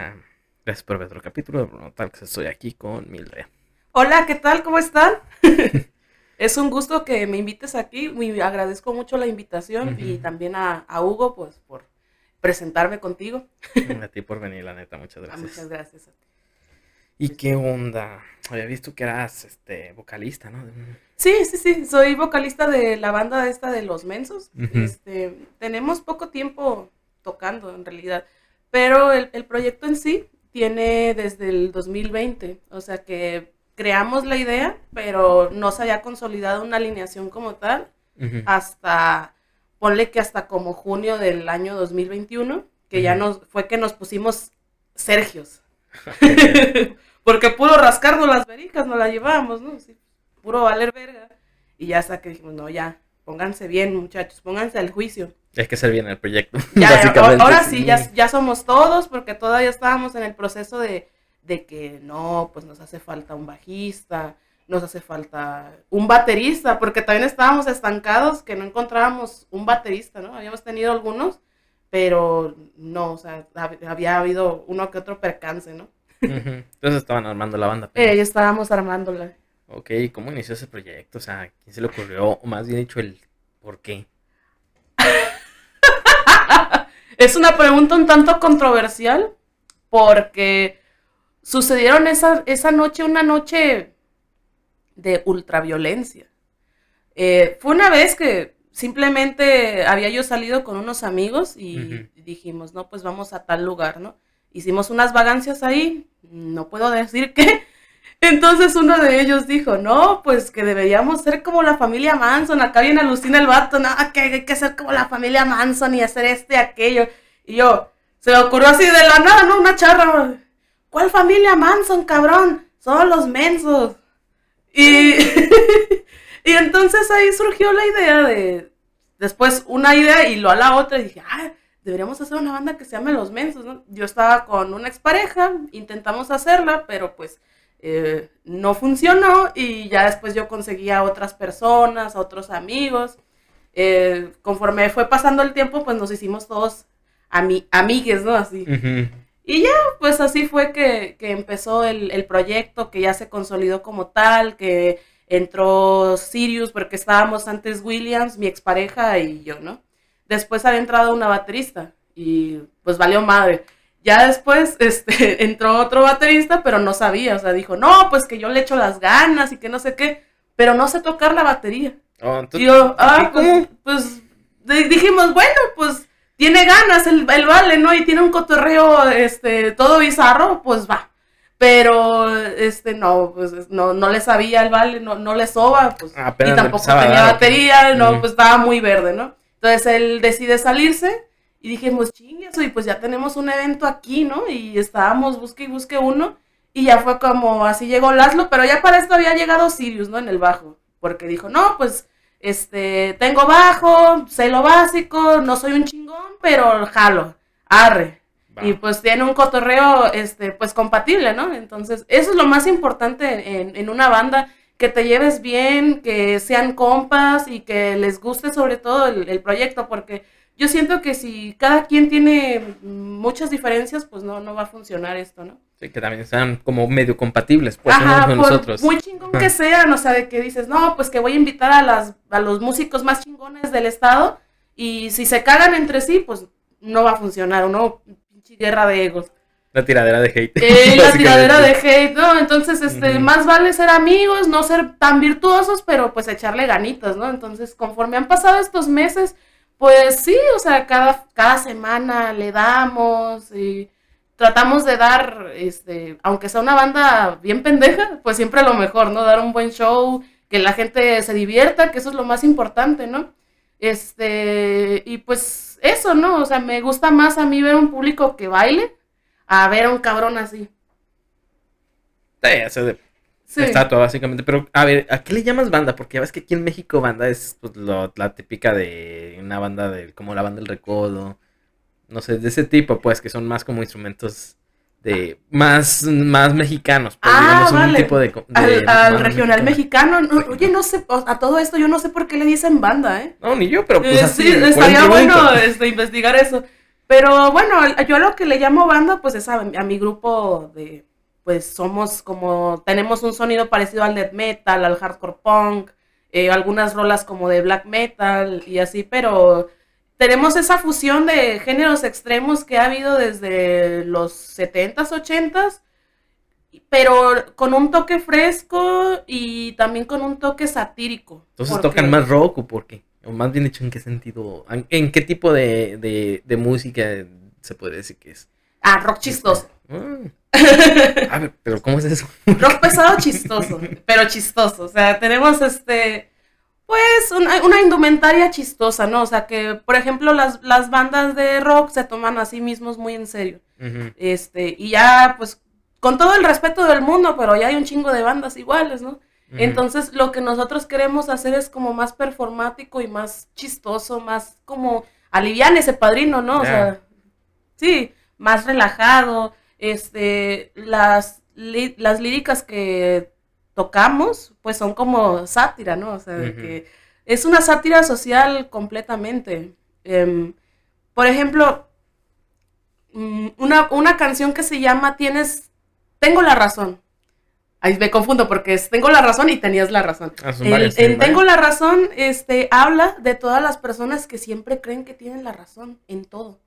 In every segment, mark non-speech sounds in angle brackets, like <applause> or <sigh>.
Ah, gracias por ver otro capítulo Bruno Talks. Estoy aquí con Mildred. Hola, ¿qué tal? ¿Cómo están? <laughs> es un gusto que me invites aquí. Muy agradezco mucho la invitación y Ujú. también a, a Hugo, pues, por presentarme contigo. A ti por venir, la neta, muchas Ah, gracias. muchas gracias. ¿Y qué onda? Había visto que eras este vocalista, ¿no? Sí, sí, sí, soy vocalista de la banda esta de Los Mensos. Ujú. Este, tenemos poco tiempo tocando en realidad, pero el, el proyecto en sí tiene desde el 2020, o sea que creamos la idea, pero no se había consolidado una alineación como tal hasta, ponle que hasta como junio del año 2021, que ya Ujú. nos, fue que nos pusimos Sergios. <laughs> Porque puro rascarnos las verijas, nos la llevábamos, ¿no? Sí, puro valer verga. Y ya hasta que dijimos, no, ya, pónganse bien, muchachos, pónganse al juicio. Hay que hacer bien el proyecto. <laughs> Ya, básicamente. ahora sí, ya, ya somos todos, porque todavía estábamos en el proceso de, de que no, pues nos hace falta un bajista, nos hace falta un baterista, porque también estábamos estancados que no encontrábamos un baterista, ¿no? Habíamos tenido algunos, pero no, o sea, hab- había habido uno que otro percance, ¿no? Entonces estaban armando la banda. Eh, ya estábamos armándola. Ok, ¿cómo inició ese proyecto? O sea, ¿quién se le ocurrió? O más bien dicho, el por qué. <laughs> Es una pregunta un tanto controversial porque sucedieron esa, esa noche, una noche de ultraviolencia. Eh, fue una vez que simplemente había yo salido con unos amigos y dijimos, no, pues vamos a tal lugar, ¿no? Hicimos unas vagancias ahí, no puedo decir <laughs> qué. Entonces uno de ellos dijo, no, pues que deberíamos ser como la familia Manson. Acá viene alucina el vato, no, que hay que ser como la familia Manson y hacer este aquello. Y yo, se me ocurrió así de la nada, ¿no? Una charra. ¿Cuál familia Manson, cabrón? Son los mensos. Y, <laughs> y entonces ahí surgió la idea de, después una idea y lo a la otra y dije, ah, deberíamos hacer una banda que se llame Los Mensos, ¿no? Yo estaba con una expareja, intentamos hacerla, pero pues eh, no funcionó y ya después yo conseguí a otras personas, a otros amigos. Eh, conforme fue pasando el tiempo, pues nos hicimos todos ami amigues, ¿no? Así. Y ya, pues así fue que, que empezó el, el proyecto, que ya se consolidó como tal, que entró Sirius, porque estábamos antes Williams, mi expareja y yo, ¿no? Después había entrado una baterista y pues valió madre. Ya después <laughs> este, entró otro baterista, pero no sabía, o sea, dijo, no, pues que yo le echo las ganas y que no sé qué, pero no sé tocar la batería. Oh, Y yo, ah, pues, pues di- dijimos, bueno, pues tiene ganas el, el vale, ¿no? Y tiene un cotorreo, este, todo bizarro, pues va. Pero, este, no, pues no, no le sabía el vale, no, no le soba, pues. Apenas y tampoco tenía batería, no, Ujú. pues estaba muy verde, ¿no? Entonces él decide salirse y dijimos, chingue eso, y pues ya tenemos un evento aquí, ¿no? Y estábamos, busque y busque uno. Y ya fue como, así llegó Laszlo, pero ya para esto había llegado Sirius, ¿no? En el bajo. Porque dijo, no, pues, este, tengo bajo, sé lo básico, no soy un chingón, pero jalo, arre. Va. Y pues tiene un cotorreo, este, pues compatible, ¿no? Entonces, eso es lo más importante en, en una banda, que te lleves bien, que sean compas y que les guste sobre todo el, el proyecto, porque yo siento que si cada quien tiene muchas diferencias, pues no, no va a funcionar esto, ¿no? Sí, que también sean como medio compatibles, pues, Ajá, unos con por nosotros. muy chingón que sean, o sea, de que dices, no, pues que voy a invitar a, las, a los músicos más chingones del estado y si se cagan entre sí, pues no va a funcionar, ¿no? Pinche guerra de egos. La tiradera de hate. Eh, la <laughs> tiradera de hate, ¿no? Entonces, este, más vale ser amigos, no ser tan virtuosos, pero pues echarle ganitas, ¿no? Entonces, conforme han pasado estos meses, pues sí, o sea, cada, cada semana le damos y tratamos de dar, este, aunque sea una banda bien pendeja, pues siempre lo mejor, ¿no? Dar un buen show, que la gente se divierta, que eso es lo más importante, ¿no? Este, y pues eso, ¿no? O sea, me gusta más a mí ver un público que baile a ver a un cabrón así. Sí, de Sí. estatua, básicamente. Pero, a ver, ¿a qué le llamas banda? Porque ya ves que aquí en México banda es pues, lo- la típica de una banda de, como la banda del recodo. No sé, de ese tipo, pues, que son más como instrumentos de más, más mexicanos, pues, Ah, digamos, un vale. tipo de, de Al, regional mexicano. no, oye, no sé, a todo esto yo no sé por qué le dicen banda, ¿eh? No, ni yo, pero pues Eh, así. sí, estaría bueno este, investigar eso. Pero bueno, yo a lo que le llamo banda, pues es a, a mi grupo de, pues somos como, tenemos un sonido parecido al death metal, al hardcore punk, eh, algunas rolas como de black metal y así, pero tenemos esa fusión de géneros extremos que ha habido desde los 70s, 80s, pero con un toque fresco y también con un toque satírico. Entonces porque- tocan más rock o por qué? O más bien dicho, ¿en qué sentido? ¿En, en qué tipo de, de, de música se podría decir que es? Ah, rock chistoso. Ah. A <laughs> ver, pero ¿cómo es eso? rock pesado chistoso, pero chistoso. O sea, tenemos este, pues, una, una indumentaria chistosa, ¿no? O sea, que, por ejemplo, las, las bandas de rock se toman a sí mismos muy en serio. Este, y ya, pues, con todo el respeto del mundo, pero ya hay un chingo de bandas iguales, ¿no? Entonces, lo que nosotros queremos hacer es como más performático y más chistoso, más como aliviar ese padrino, ¿no? O sea, sí, más relajado. Este, las, li- las líricas que tocamos, pues son como sátira, ¿no? O sea, de que es una sátira social completamente. Em, por ejemplo, mm, una, una canción que se llama Tienes, Tengo la razón. Ahí me confundo porque es Tengo la razón y tenías la razón. Ah, El- varias, Tengo la razón, este, habla de todas las personas que siempre creen que tienen la razón en todo.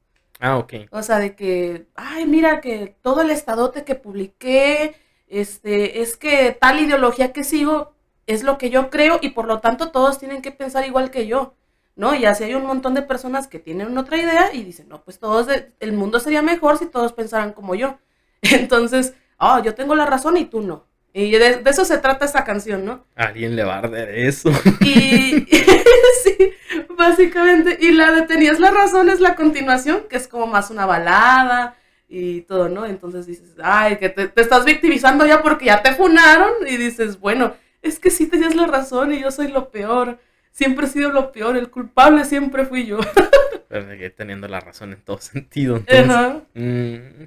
Ah, ok. O sea, de que, ay, mira que todo el estadote que publiqué, este, es que tal ideología que sigo es lo que yo creo y por lo tanto todos tienen que pensar igual que yo, ¿no? Y así hay un montón de personas que tienen otra idea y dicen, no, pues todos, el mundo sería mejor si todos pensaran como yo. <laughs> Entonces, oh, yo tengo la razón y tú no. Y de, de eso se trata esta canción, ¿no? Alguien le va a arder eso. Y <laughs> sí, básicamente. Y la de Tenías la razón es la continuación, que es como más una balada y todo, ¿no? Entonces dices, ay, que te, te estás victimizando ya porque ya te funaron. Y dices, bueno, es que sí tenías la razón y yo soy lo peor. Siempre he sido lo peor, el culpable siempre fui yo. <laughs> Pero que teniendo la razón en todo sentido. Entonces, mm,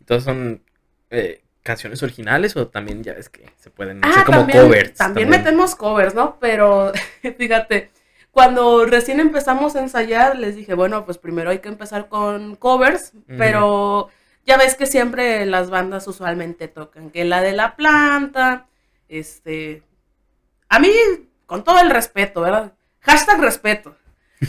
entonces son eh, canciones originales o también ya es que se pueden Ah, hacer como también, covers. También metemos covers, ¿no? Pero <laughs> fíjate, cuando recién empezamos a ensayar, les dije, bueno, pues primero hay que empezar con covers, pero ya ves que siempre las bandas usualmente tocan, que la de la planta, este, a mí, con todo el respeto, ¿verdad? Hashtag respeto,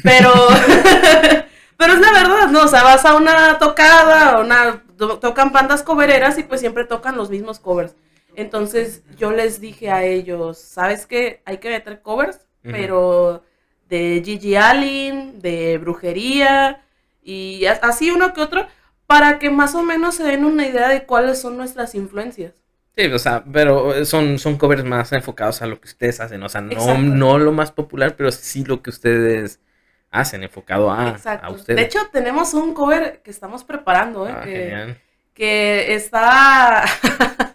pero, <laughs> pero es la verdad, ¿no? O sea, vas a una tocada, una, to- tocan bandas covereras y pues siempre tocan los mismos covers. Entonces yo les dije a ellos, ¿sabes qué? Hay que meter covers, pero de Gigi Allen, de brujería y as- así uno que otro, para que más o menos se den una idea de cuáles son nuestras influencias. Sí, o sea, pero son, son covers más enfocados a lo que ustedes hacen. O sea, no, Exacto. no lo más popular, pero sí lo que ustedes hacen, enfocado a, a ustedes. De hecho, tenemos un cover que estamos preparando, ¿eh? Ah, que, está...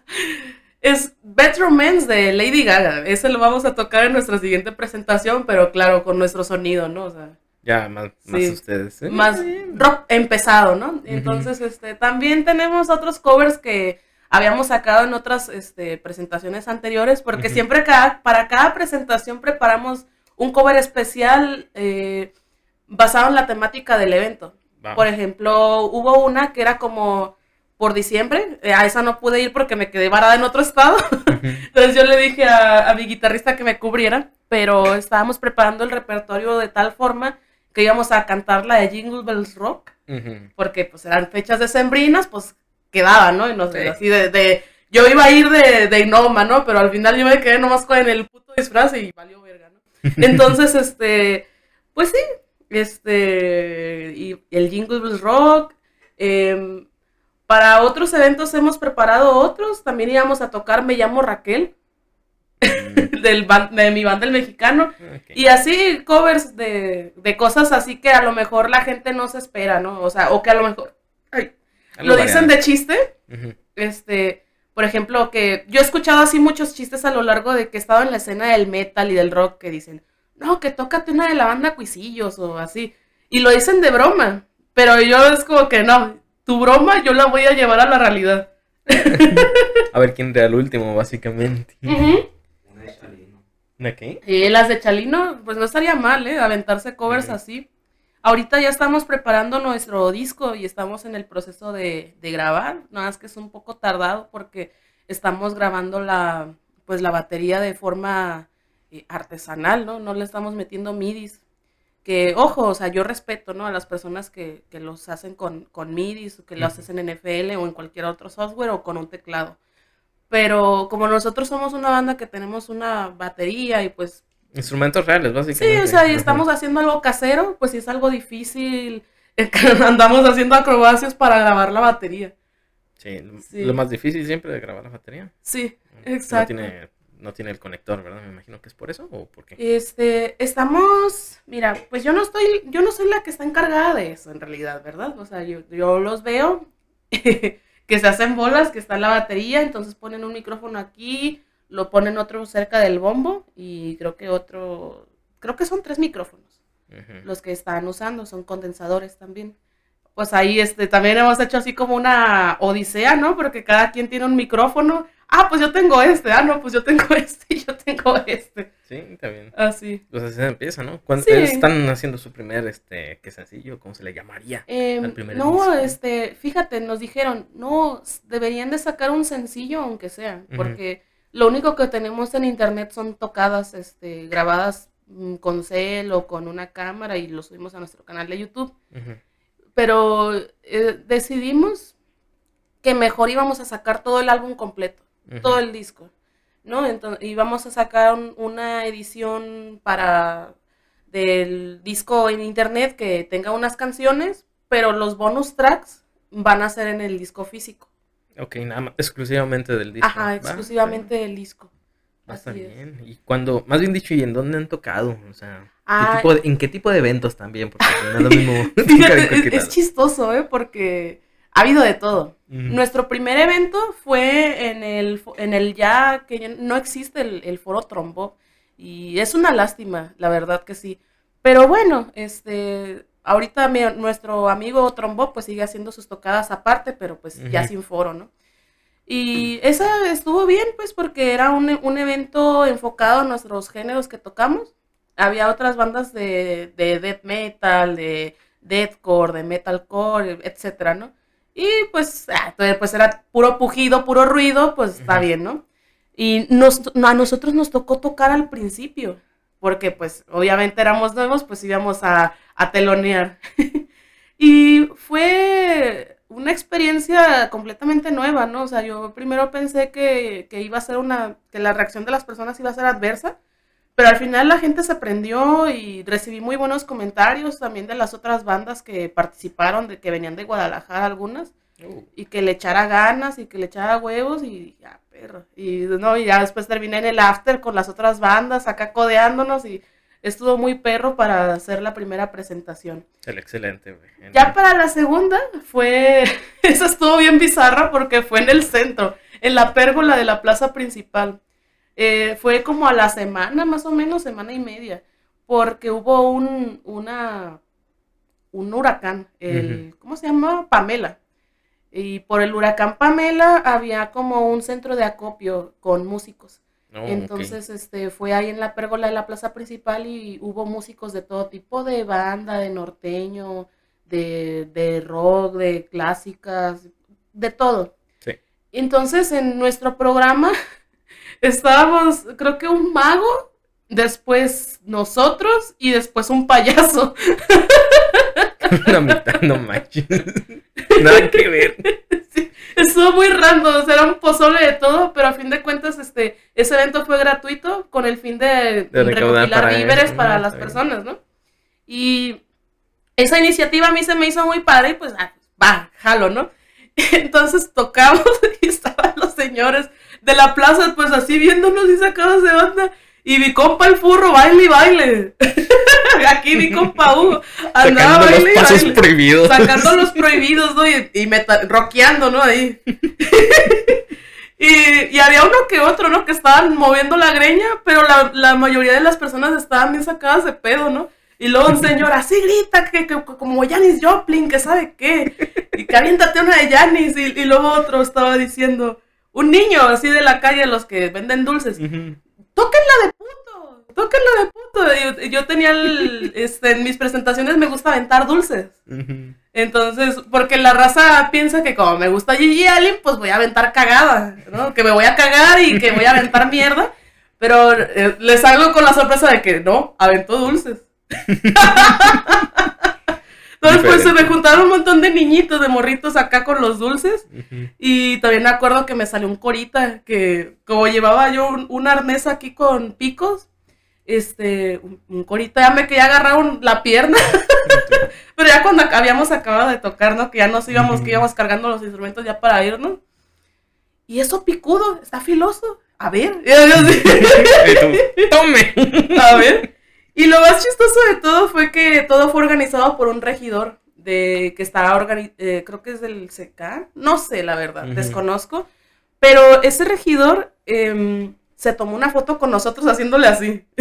<laughs> es Bad Romance de Lady Gaga. Ese lo vamos a tocar en nuestra siguiente presentación, pero claro, con nuestro sonido, ¿no? O sea, Ya, más, más ustedes. ¿eh? más rock empezado, ¿no? Entonces, este, también tenemos otros covers que habíamos sacado en otras este, presentaciones anteriores, porque siempre cada, para cada presentación preparamos un cover especial eh, basado en la temática del evento. Por ejemplo, hubo una que era como por diciembre, eh, a esa no pude ir porque me quedé varada en otro estado, <laughs> entonces yo le dije a, a mi guitarrista que me cubriera, pero estábamos preparando el repertorio de tal forma que íbamos a cantar la de Jingle Bells Rock, porque pues eran fechas decembrinas, pues quedaba, ¿no? Y no sé, Sí. así de, de- yo iba a ir de, de Innoma, ¿no? Pero al final yo me quedé nomás con el puto disfraz y valió verga, ¿no? <laughs> Entonces, este, pues sí, este, y el Jingle Bells Rock, em, para otros eventos hemos preparado otros, también íbamos a tocar Me llamo Raquel, Mm, <laughs> del de mi banda El Mexicano, y así covers de, de cosas así que a lo mejor la gente no se espera, ¿no? O sea, o que a lo mejor ay, lo dicen de chiste, este, por ejemplo, que yo he escuchado así muchos chistes a lo largo de que he estado en la escena del metal y del rock que dicen, no, que tócate una de la banda Cuisillos o así. Y lo dicen de broma, pero yo es como que no, tu broma yo la voy a llevar a la realidad. <laughs> A ver quién da el último, básicamente. Una de Chalino. ¿De qué? Y las de Chalino, pues no estaría mal, ¿eh? Aventarse covers así. Ahorita ya estamos preparando nuestro disco y estamos en el proceso de, de grabar, nada más que es un poco tardado porque estamos grabando la, pues la batería de forma eh, artesanal, ¿no? No le estamos metiendo midis. Que, ojo, o sea, yo respeto, ¿no? A las personas que, que los hacen con, con midis, o que lo hacen en NFL o en cualquier otro software o con un teclado. Pero como nosotros somos una banda que tenemos una batería y pues Instrumentos reales, básicamente. Sí, o sea, y estamos haciendo algo casero, pues si es algo difícil, <laughs> andamos haciendo acrobacias para grabar la batería. Sí, lo más difícil siempre de grabar la batería. Sí, exacto. No tiene, no tiene el conector, ¿verdad? Me imagino que es por eso o por qué. Este, estamos, mira, pues yo no estoy, yo no soy la que está encargada de eso en realidad, ¿verdad? O sea, yo, yo los veo <laughs> que se hacen bolas, que está la batería, entonces ponen un micrófono aquí, lo ponen otro cerca del bombo y creo que otro, creo que son tres micrófonos los que están usando, son condensadores también. Pues ahí este, también hemos hecho así como una odisea, ¿no? Porque cada quien tiene un micrófono. Ah, pues yo tengo este, ah, no, pues yo tengo <laughs> este y yo tengo este. Sí, está bien. Así. Pues así se empieza, ¿no? ¿Cuándo están haciendo su primer, este, qué sencillo? ¿Cómo se le llamaría? Eh, no, este, fíjate, nos dijeron, no, deberían de sacar un sencillo aunque sea, porque lo único que tenemos en internet son tocadas, este, grabadas mm, con cel o con una cámara y lo subimos a nuestro canal de YouTube. Pero eh, decidimos que mejor íbamos a sacar todo el álbum completo, todo el disco, ¿no? Entonces, íbamos a sacar una edición para del disco en internet que tenga unas canciones, pero los bonus tracks van a ser en el disco físico. Ok, nada más, exclusivamente del disco. Ajá, exclusivamente del disco. Bien. Y cuando, más bien dicho, ¿y en dónde han tocado? O sea, ah, tipo ¿en qué tipo de eventos también? Porque no <laughs> es lo mismo. es, chistoso, ¿eh? Porque ha habido de todo. Nuestro primer evento fue en el, en el ya que no existe el, foro trombo. Y es una lástima, la verdad que sí. Pero bueno, este, ahorita nuestro amigo Trombo pues sigue haciendo sus tocadas aparte, pero pues ya sin foro, ¿no? Y esa estuvo bien, pues, porque era un, evento enfocado a nuestros géneros que tocamos. Había otras bandas de, de death metal, de deathcore, de metalcore, etcétera, ¿no? Y pues, ah, pues era puro pujido, puro ruido, pues está bien, ¿no? Y nos, a nosotros nos tocó tocar al principio porque pues obviamente éramos nuevos, pues íbamos a, a telonear. <laughs> y fue una experiencia completamente nueva, ¿no? O sea, yo primero pensé que, que, iba a ser una, que la reacción de las personas iba a ser adversa, pero al final la gente se prendió y recibí muy buenos comentarios también de las otras bandas que participaron, de que venían de Guadalajara algunas, uh. y que le echara ganas y que le echara huevos y ya, y no, y ya después terminé en el after con las otras bandas, acá codeándonos y estuvo muy perro para hacer la primera presentación. El excelente, Ya para la segunda fue, <laughs> eso estuvo bien bizarra porque fue en el centro, en la pérgola de la plaza principal. Eh, fue como a la semana, más o menos, semana y media, porque hubo un, una, un huracán, el, ¿cómo se llama? Pamela. Y por el huracán Pamela había como un centro de acopio con músicos. Oh, Entonces, este, fue ahí en la pérgola de la plaza principal y hubo músicos de todo tipo, de banda, de norteño, de, de rock, de clásicas, de todo. Sí. Entonces, en nuestro programa <laughs> estábamos, creo que un mago, después nosotros y después un payaso. <laughs> La mitad, no manches. <laughs> Nada que ver. estuvo muy random, era un pozole de todo, pero a fin de cuentas, este, ese evento fue gratuito con el fin de, recopilar víveres para las personas, ¿no? Y esa iniciativa a mí se me hizo muy padre y pues, ah, va, jalo, ¿no? <laughs> Entonces tocamos y estaban los señores de la plaza, pues así viéndonos y sacados de onda. Y mi compa el furro baile y baile. <laughs> Aquí mi compa Hugo andaba sacando los pasos prohibidos. Sacando los <laughs> prohibidos, ¿no? Y, y rockeando, ¿no? Ahí. <laughs> y, y, había uno que otro, ¿no? Que estaban moviendo la greña, pero la, la, mayoría de las personas estaban bien sacadas de pedo, ¿no? Y luego un señor así grita, que, que como Janis Joplin, que sabe qué. Y que aviéntate una de Janis. Y, y, luego otro estaba diciendo, un niño así de la calle, los que venden dulces tóquenla de puto. tóquenlo de puto. Yo, yo tenía el, <laughs> este, en mis presentaciones me gusta aventar dulces. Entonces, porque la raza piensa que como me gusta Gigi Allen, pues voy a aventar cagada, ¿no? Que me voy a cagar y que voy a aventar mierda. Pero eh, les salgo con la sorpresa de que no, aventó dulces. <laughs> Entonces, pues se me juntaron un montón de niñitos, de morritos acá con los dulces. Y también me acuerdo que me salió un corita, que como llevaba yo un, un arnés aquí con picos, este, un, un corita ya me quería agarrar un- la pierna. <laughs> Pero ya cuando habíamos acabado de tocar, ¿no? Que ya nos íbamos, que íbamos cargando los instrumentos ya para irnos. Y eso picudo, está filoso. A ver. <laughs> Y yo Tome. a ver. Y lo más chistoso de todo fue que todo fue organizado por un regidor de que está organi eh, creo que es del SECA, no sé la verdad, desconozco, pero ese regidor em, se tomó una foto con nosotros haciéndole así. <laughs>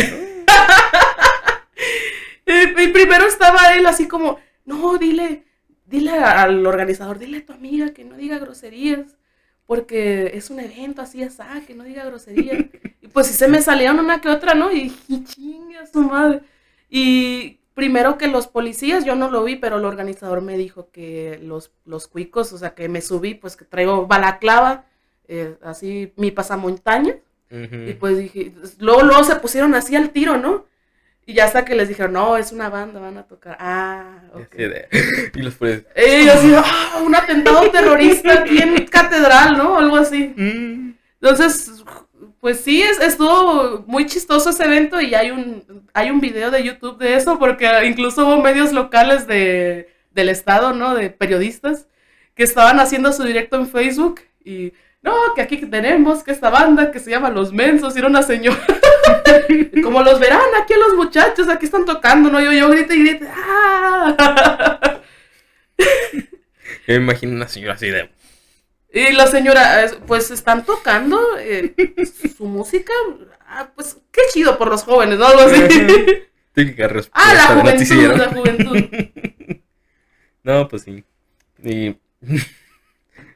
y, y primero estaba él así como, no, dile, dile al organizador, dile a tu amiga que no diga groserías, porque es un evento así, así, que no diga groserías. Y pues sí se me salieron una que otra, ¿no? Y dije, chinga su madre. Y primero que los policías, yo no lo vi, pero el organizador me dijo que los, los cuicos, o sea, que me subí, pues que traigo balaclava, eh, así mi pasamontaña. Y pues dije, luego, luego se pusieron así al tiro, ¿no? Y ya hasta que les dijeron, no, es una banda, van a tocar. Ah, Y ok. así de- <gasps> Y los pones. Y yo así, ah, un atentado terrorista aquí en Catedral, ¿no? Algo así. "Mm". Entonces, pues sí, es, estuvo muy chistoso ese evento y hay un, hay un video de YouTube de eso porque incluso hubo medios locales de, del estado, ¿no? De periodistas que estaban haciendo su directo en Facebook y no, que aquí tenemos que esta banda que se llama Los Mensos y era una señora. <laughs> Como los verán aquí a los muchachos, aquí están tocando, ¿no? Yo, yo grito y grito. ¡Ah! Yo me imagino una señora así de. Y la señora, pues están tocando eh, su música. Ah, pues qué chido por los jóvenes, ¿no? Algo así. <laughs> Ah, la juventud, la juventud. <laughs> No, pues sí. Y.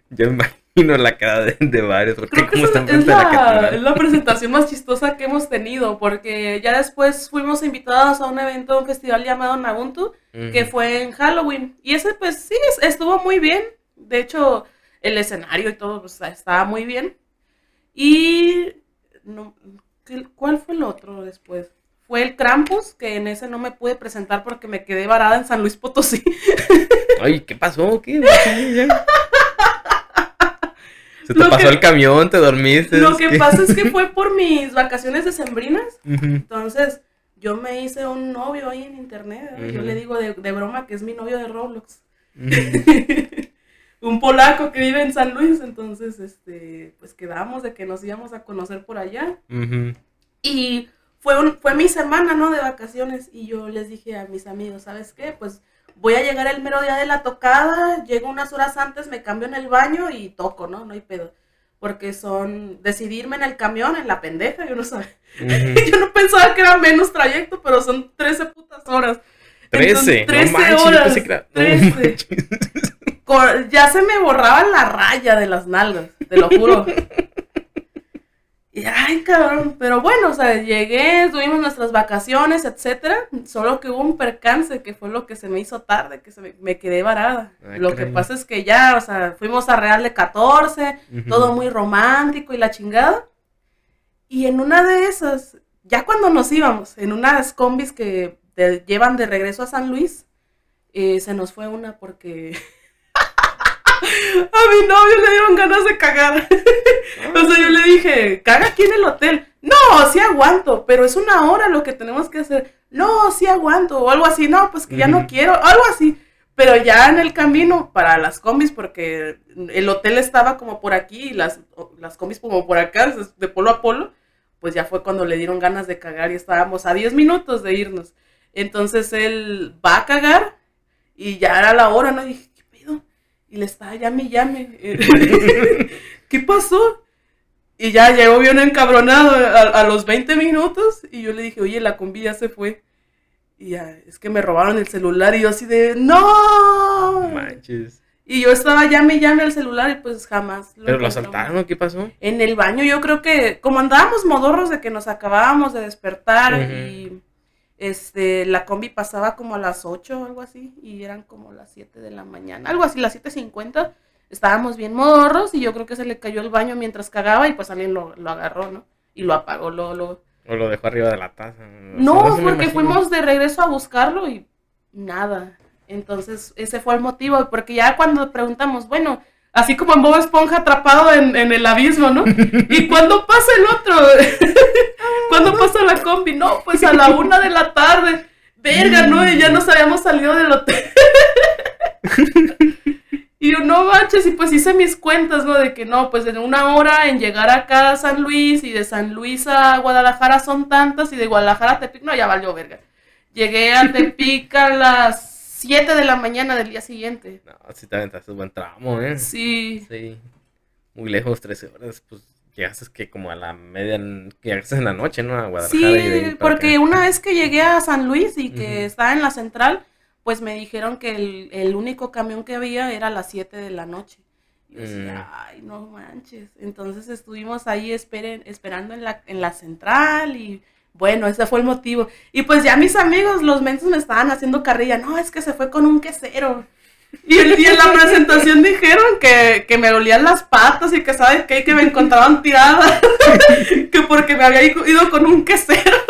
Yo me imagino la cara de, de varios. Porque Creo que como esa están es la la, es la presentación más chistosa que hemos tenido, porque ya después fuimos invitados a un evento, un festival llamado Nabuntu, que Ujú. fue en Halloween. Y ese, pues sí, es- estuvo muy bien. De hecho, el escenario y todo pues, estaba muy bien. Y. No, ¿qué- ¿Cuál fue el otro después? Fue el Krampus, que en ese no me pude presentar porque me quedé varada en San Luis Potosí. Ay, ¿qué pasó? ¿Qué? Ya. <laughs> Se te Lo pasó que- el camión, te dormiste. Lo que pasa es que <laughs> fue por mis vacaciones decembrinas. Ujú. Entonces, yo me hice un novio ahí en internet. Yo le digo de, de broma que es mi novio de Roblox. <laughs> Un polaco que vive en San Luis. Entonces, este, pues quedamos de que nos íbamos a conocer por allá. Y fue, un, fue mi semana, ¿no? De vacaciones. Y yo les dije a mis amigos, ¿sabes qué? Pues voy a llegar el mero día de la tocada, llego unas horas antes, me cambio en el baño y toco, ¿no? No hay pedo. Porque son decidirme en el camión, en la pendeja, yo no sabía. Ujú. <laughs> Yo no pensaba que era menos trayecto, pero son 13 putas horas. Trece. Entonces, 13 no manches, horas. pensé que era- no 13. manches. Co- Ya se me borraba la raya de las nalgas, te lo juro. <laughs> Y ay, cabrón, pero bueno, o sea, llegué, tuvimos nuestras vacaciones, etcétera, solo que hubo un percance que fue lo que se me hizo tarde, que se me, me quedé varada. Ay, lo que pasa es que ya, o sea, fuimos a Real de 14, Ujú. todo muy romántico y la chingada. Y en una de esas, ya cuando nos íbamos, en unas combis que te llevan de regreso a San Luis, eh, se nos fue una porque <laughs> a mi novio le dieron ganas de cagar. <laughs> o sea, yo le dije, caga aquí en el hotel. No, sí aguanto, pero es una hora lo que tenemos que hacer. No, sí aguanto, o algo así. No, pues que ya no quiero, algo así. Pero ya en el camino para las combis, porque el hotel estaba como por aquí y las, las combis como por acá, de polo a polo, pues ya fue cuando le dieron ganas de cagar y estábamos a 10 minutos de irnos. Entonces él va a cagar y ya era la hora, ¿no? Y dije. Y le estaba llame y llame. <laughs> ¿Qué pasó? Y ya llegó bien encabronado a, a los 20 minutos y yo le dije, oye, la combi ya se fue. Y ya, es que me robaron el celular y yo así de, ¡No! Manches. Y yo estaba llame y llame al celular y pues jamás. ¿Pero lo asaltaron o qué pasó? En el baño yo creo que como andábamos modorros de que nos acabábamos de despertar y este la combi pasaba como a las 8 o algo así y eran como las 7 de la mañana, algo así, las 7.50. Estábamos bien modorros y yo creo que se le cayó el baño mientras cagaba y pues alguien lo, lo agarró, ¿no? Y lo apagó, lo, lo... ¿O lo dejó arriba de la taza? No, porque fuimos de regreso a buscarlo y nada. Entonces, ese fue el motivo, porque ya cuando preguntamos, bueno, así como en Bob Esponja atrapado en, en el abismo, ¿no? ¿Y cuándo pasa el otro? <laughs> ¿Cuándo pasa la combi? No, pues a la una de la tarde. Verga, ¿no? Y ya nos habíamos salido del hotel. <laughs> Y yo, no manches, y pues hice mis cuentas, ¿no? De que no, pues en una hora en llegar acá a San Luis y de San Luis a Guadalajara son tantas y de Guadalajara a Tepic, no, ya valió verga. Llegué a Tepic a las 7 de la mañana del día siguiente. No, sí te aventaste un buen tramo, ¿eh? Sí, Sí. Muy lejos, 13 horas, pues llegaste que como a la media, llegaste en la noche, ¿no? A Guadalajara. y de ahí sí, porque acá. una vez que llegué a San Luis y que estaba en la central, pues me dijeron que el, el único camión que había era a las 7 de la noche. Y yo decía, Mm. ay, no manches. Entonces estuvimos ahí esperen, esperando en la, en la central y bueno, ese fue el motivo. Y pues ya mis amigos, los mensos me estaban haciendo carrilla, no, es que se fue con un quesero. Y, y en la presentación dijeron que, que me olían las patas y que sabes qué, que me encontraban tirada, <laughs> que porque me había ido con un quesero. <laughs>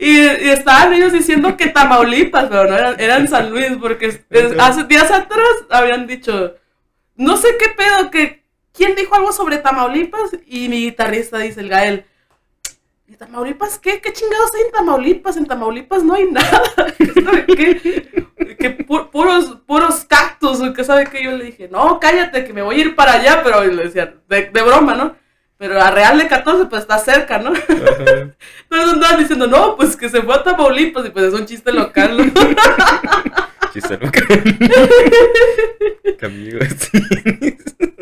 Y, y estaban ellos diciendo que Tamaulipas, pero no era, era en San Luis, porque es- hace días atrás habían dicho, no sé qué pedo, que quién dijo algo sobre Tamaulipas y mi guitarrista dice, el Gael, ¿y Tamaulipas qué? ¿Qué chingados hay en Tamaulipas? En Tamaulipas no hay nada. <laughs> ¿Sabe qué? Que pu- puros, puros cactus, que sabe que yo le dije, no, cállate, que me voy a ir para allá, pero le decía, de, de broma, ¿no? Pero a Real de 14 pues está cerca, ¿no? Ajá. <laughs> Entonces andaban diciendo, no, pues que se fue a Tamaulipas y pues es un chiste local, ¿no? <laughs> Chiste loca. <laughs> ¿Qué amigos?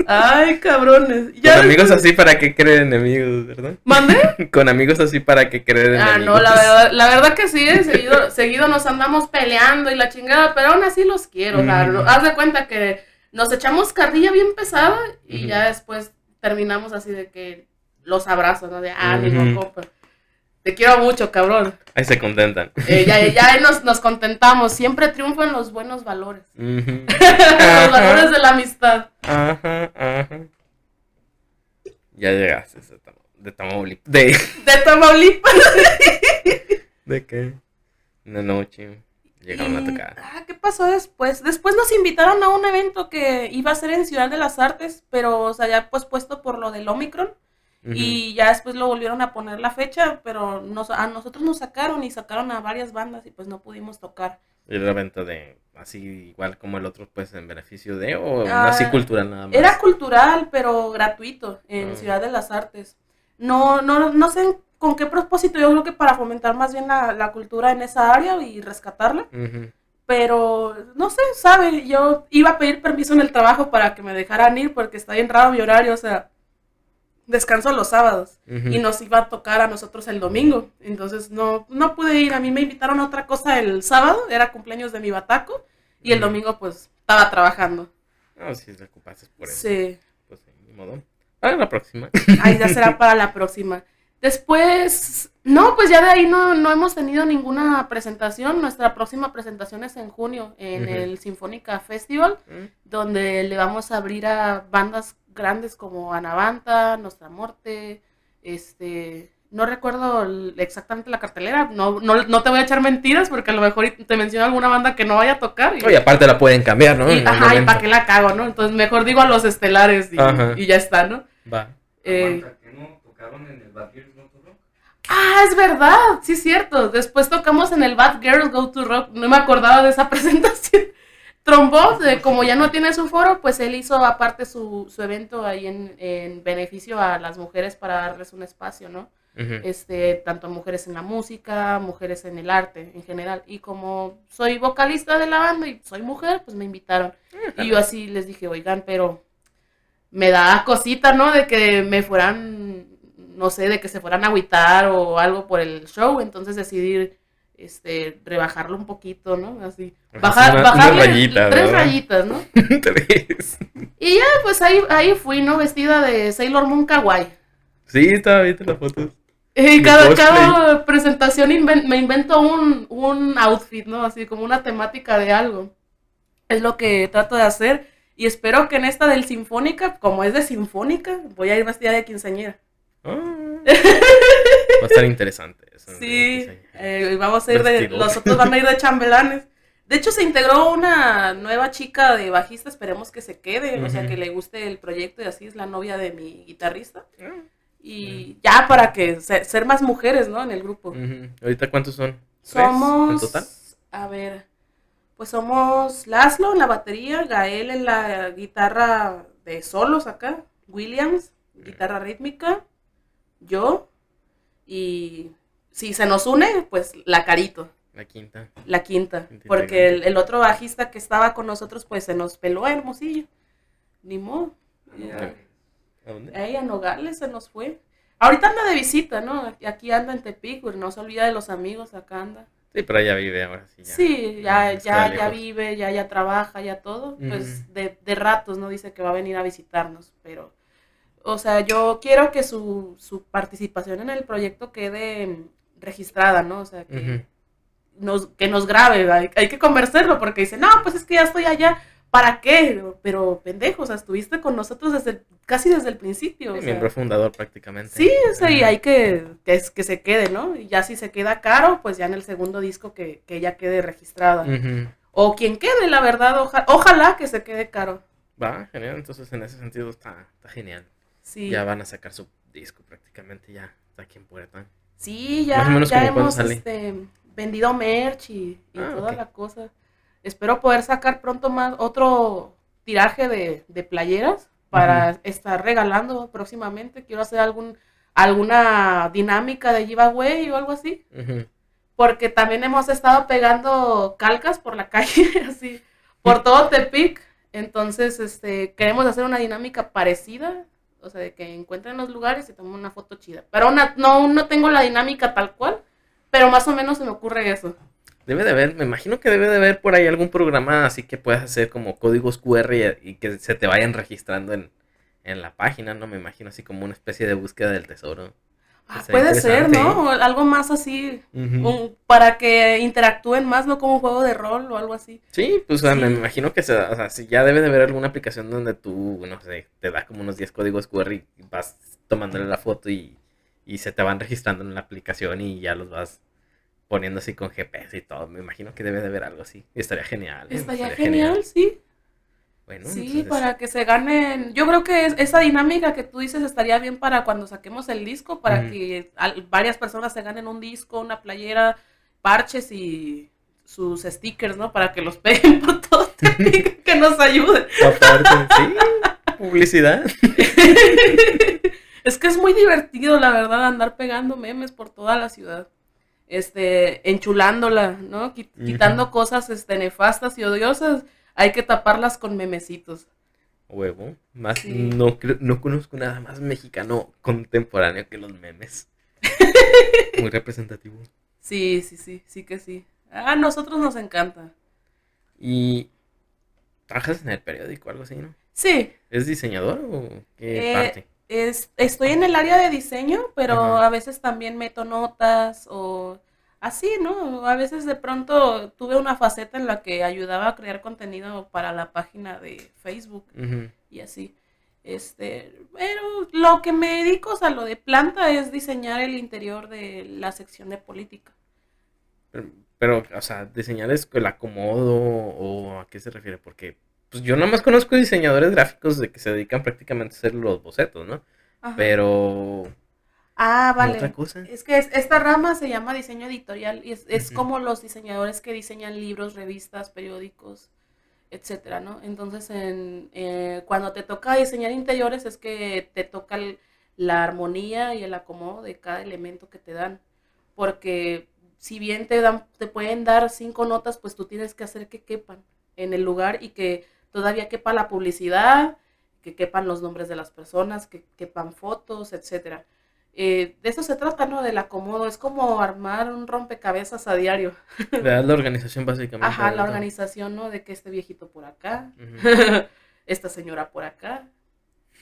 Ay, cabrones. Con amigos así para que creer enemigos, ¿verdad? ¿Mandé? Con amigos así para que creer enemigos. Ah, no, la verdad, la verdad que sí, eh, seguido, <laughs> seguido nos andamos peleando y la chingada, pero aún así los quiero. o sea, Ujú. lo- haz de cuenta que nos echamos carrilla bien pesada y ya después terminamos así de que los abrazos, ¿no? De, ah, mi Ujú. compa. Te quiero mucho, cabrón. Ahí se contentan. Eh, ya ya ahí nos, nos contentamos. Siempre triunfan los buenos valores. <laughs> Los valores de la amistad. Ajá, ajá. Ya llegaste de Tama- de Tamaulipas. ¿De, De Tamaulipas. <laughs> ¿De qué? Una noche. Llegaron a tocar. Ah, ¿qué pasó después? Después nos invitaron a un evento que iba a ser en Ciudad de las Artes, pero se había pospuesto por lo del Omicron. Y ya después lo volvieron a poner la fecha, pero nos, a nosotros nos sacaron y sacaron a varias bandas y pues no pudimos tocar. ¿Era el evento de así igual como el otro, pues en beneficio de o Ah, así cultural nada más? Era cultural, pero gratuito en Ah. Ciudad de las Artes. No, no, no sé con qué propósito, yo creo que para fomentar más bien la, la cultura en esa área y rescatarla. Pero no sé, sabe, yo iba a pedir permiso en el trabajo para que me dejaran ir porque está bien raro mi horario, o sea, descanso los sábados y nos iba a tocar a nosotros el domingo. Entonces no, no pude ir, a mí me invitaron a otra cosa el sábado, era cumpleaños de mi bataco y el domingo pues estaba trabajando. No, si te ocupaste por eso. Sí, Pues ni modo. Para la próxima. ahí ya será para la próxima. Después, no, pues ya de ahí no, no hemos tenido ninguna presentación. Nuestra próxima presentación es en junio en el Sinfónica Festival. Mm, donde le vamos a abrir a bandas grandes como Anavanta, Nuestra Morte, este, no recuerdo el- exactamente la cartelera, no, no, no te voy a echar mentiras porque a lo mejor te menciono alguna banda que no vaya a tocar y, Oye, aparte la pueden cambiar, ¿no? y- En ajá, y para qué la cago, ¿no? Entonces mejor digo a los estelares y, y ya está, ¿no? Va. Eh, Aguanta, ¿que no tocaron en el Bad Girls Go to Rock? ah, es verdad, sí es cierto. Después tocamos en el Bad Girls Go to Rock, no me acordaba de esa <laughs> presentación. Trombó, de- como ya no tiene su foro, pues él hizo aparte su, su evento ahí en, en beneficio a las mujeres para darles un espacio, ¿no? Este, tanto mujeres en la música, mujeres en el arte en general. Y como soy vocalista de la banda y soy mujer, pues me invitaron. Y yo así les dije, oigan, pero me da cosita, ¿no? De que me fueran, no sé, de que se fueran a agüitar o algo por el show. Entonces decidí este, rebajarlo un poquito, ¿no? Así. Bajar, una- una bajarle rayita, tres ¿verdad? rayitas, ¿no? <laughs> Tres. Y ya, pues ahí, ahí fui, ¿no? Vestida de Sailor Moon Kawaii. Sí, estaba viendo las fotos. <laughs> Y cada, cada presentación inven- me invento un, un outfit, ¿no? Así como una temática de algo. Es lo que trato de hacer. Y espero que en esta del Sinfónica, como es de Sinfónica, voy a ir vestida de quinceañera. Ah. <laughs> Va a estar interesante. eso, Sí, eh, vamos a ir de, los otros van a ir de chambelanes. De hecho, se integró una nueva chica de bajista, esperemos que se quede, o sea, que le guste el proyecto y así es la novia de mi guitarrista. Ah. Y ya para que se- ser más mujeres, ¿no? En el grupo. ¿Ahorita cuántos son? ¿Tres Somos, en total? a ver, pues somos Laszlo en la batería, Gael en la guitarra de solos acá, Williams, guitarra rítmica, yo, y si se nos une, pues la Carito, La quinta. la quinta, Quinta porque el, otro bajista que estaba con nosotros, pues se nos peló a Hermosillo, ni modo. Ya. ¿A dónde? Ella Nogales se nos fue. Ahorita anda de visita, ¿no? Aquí anda en Tepic, no se olvida de los amigos, acá anda. Sí, pero ella vive ahora sí. Ya. Sí, ya, ya, ya vive, ya, ya trabaja, ya todo. Pues de, de ratos, ¿no? Dice que va a venir a visitarnos, pero, o sea, yo quiero que su, su participación en el proyecto quede mm, registrada, ¿no? O sea, que, nos, que nos grabe, hay, hay que conversarlo, porque dice, no, pues es que ya estoy allá, ¿para qué? Pero, pendejo, o sea, estuviste con nosotros desde casi desde el principio. o Sí, sea. miembro fundador prácticamente. Sí, o sea, y hay que, que, es- que se quede, ¿no? Y ya si se queda caro, pues ya en el segundo disco que, que ella quede registrada. O quien quede, la verdad, oja- ojalá que se quede caro. Va, genial. Entonces, en ese sentido está, está genial. Sí, Ya van a sacar su disco prácticamente ya. Está aquí en puerta. sí ya, Más o menos ya como hemos sale. este, vendido merch y, y Ah, toda la cosa. Espero poder sacar pronto más otro tiraje de, de playeras para estar regalando próximamente. Quiero hacer algún alguna dinámica de giveaway o algo así. Porque también hemos estado pegando calcas por la <laughs> calle, así, por todo Tepic. Entonces, este, queremos hacer una dinámica parecida, o sea, de que encuentren los lugares y tomen una foto chida. Pero una- no, no tengo la dinámica tal cual, pero más o menos se me ocurre eso. Debe de haber, me imagino que debe de haber por ahí algún programa así que puedas hacer como códigos QR y, y que se te vayan registrando en, en la página, ¿no? Me imagino así como una especie de búsqueda del tesoro. Ah, puede ser, ¿no? O algo más así, un- para que interactúen más, ¿no? Como un juego de rol o algo así. Sí, pues o sea, me imagino que se, o sea, si ya debe de haber alguna aplicación donde tú, no sé, te da como unos 10 códigos QR y vas tomándole la foto y, y se te van registrando en la aplicación y ya los vas poniendo así con GPS y todo. Me imagino que debe de haber algo así. Y estaría genial. ¿eh? Estaría Estaría genial, sí. Bueno, Sí, entonces- para que se ganen. Yo creo que es- esa dinámica que tú dices estaría bien para cuando saquemos el disco, para que al- varias personas se ganen un disco, una playera, parches y sus stickers, ¿no? Para que los <laughs> peguen por todo <laughs> que nos ayuden. Aparte, sí, <laughs> publicidad. es que es muy divertido, la verdad, andar pegando memes por toda la ciudad. Este, enchulándola, ¿no? Quitando cosas este, nefastas y odiosas, hay que taparlas con memecitos. Huevo. Más, Sí. no, no conozco nada más mexicano contemporáneo que los memes. <laughs> Muy representativo. Sí, sí, sí, sí que sí. A nosotros nos encanta. Y trabajas en el periódico, algo así, ¿no? Sí, ¿Es diseñador o qué Eh, parte? es, estoy en el área de diseño, pero Ajá. a veces también meto notas o así, ¿no? A veces de pronto tuve una faceta en la que ayudaba a crear contenido para la página de Facebook y así. Este, pero lo que me dedico, o sea, lo de planta es diseñar el interior de la sección de política. Pero, pero, o sea, diseñar es el acomodo o a qué se refiere, porque pues yo nada más conozco diseñadores gráficos de que se dedican prácticamente a hacer los bocetos, ¿no? Ajá. Pero Ah, vale. otra cosa. Es que es- esta rama se llama diseño editorial y es, como los diseñadores que diseñan libros, revistas, periódicos, etcétera, ¿no? Entonces, en, eh, cuando te toca diseñar interiores es que te toca el- la armonía y el acomodo de cada elemento que te dan, porque si bien te dan, te pueden dar cinco notas, pues tú tienes que hacer que quepan en el lugar y que todavía quepa la publicidad, que quepan los nombres de las personas, que quepan fotos, etcétera. Eh, de eso se trata, ¿no? Del acomodo. Es como armar un rompecabezas a diario. <laughs> ¿Verdad? La organización básicamente. Ajá, la organización, ¿no? De que este viejito por acá, <laughs> esta señora por acá,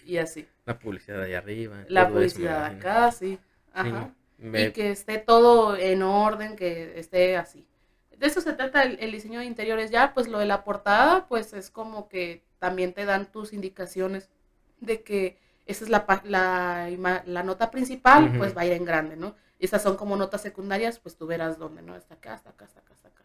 y así. La publicidad de ahí arriba. La publicidad acá, sí. Sí, Ajá. me- Y que esté todo en orden, que esté así. De eso se trata el, el diseño de interiores. Ya, pues lo de la portada, pues es como que también te dan tus indicaciones de que esa es la, la, la nota principal, Ujú. pues va a ir en grande, ¿no? Estas son como notas secundarias, pues tú verás dónde, ¿no? Está acá, está acá, está acá, está acá.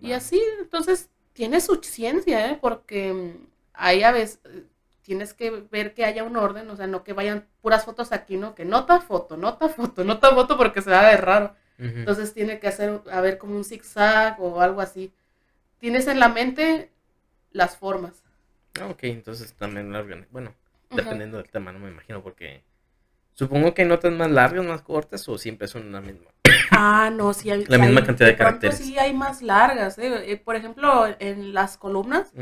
Y Va. así, entonces, tiene su ciencia, ¿eh? Porque mm, ahí a veces eh, tienes que ver que haya un orden, o sea, no que vayan puras fotos aquí, ¿no? Que nota, foto, nota, foto, nota, foto, porque se va a ver raro. Ujú. Entonces tiene que hacer, a ver, como un zigzag o algo así. Tienes en la mente las formas. Ah, ok, entonces también la Bueno, Ajá. dependiendo del tema, no me imagino, porque supongo que hay notas más largas, más cortas, o siempre son la misma. Ah, no, sí hay. <laughs> La misma cantidad de caracteres. Sí hay más largas, ¿eh? Eh, Por ejemplo, en las columnas,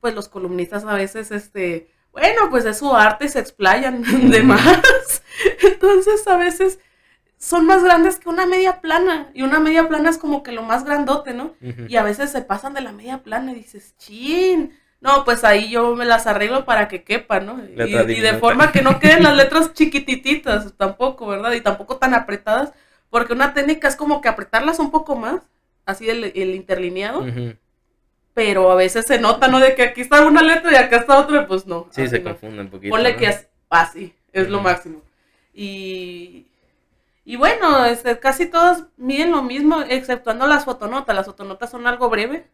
pues los columnistas a veces, este, bueno, pues es su arte se explayan <laughs> de más. <laughs> Entonces a veces son más grandes que una media plana y una media plana es como que lo más grandote, ¿no? Y a veces se pasan de la media plana y dices, chin, no, pues ahí yo me las arreglo para que quepan, ¿no? Y, de forma que no queden las <laughs> letras chiquitititas tampoco, ¿verdad? Y tampoco tan apretadas, porque una técnica es como que apretarlas un poco más, así el, el interlineado, pero a veces se nota, ¿no? De que aquí está una letra y acá está otra, pues no. Sí, se no. confunde un poquito. Ponle ¿no? que es así, es lo máximo. Y, y bueno, este, casi todas miden lo mismo, exceptuando las fotonotas. Las fotonotas son algo breve.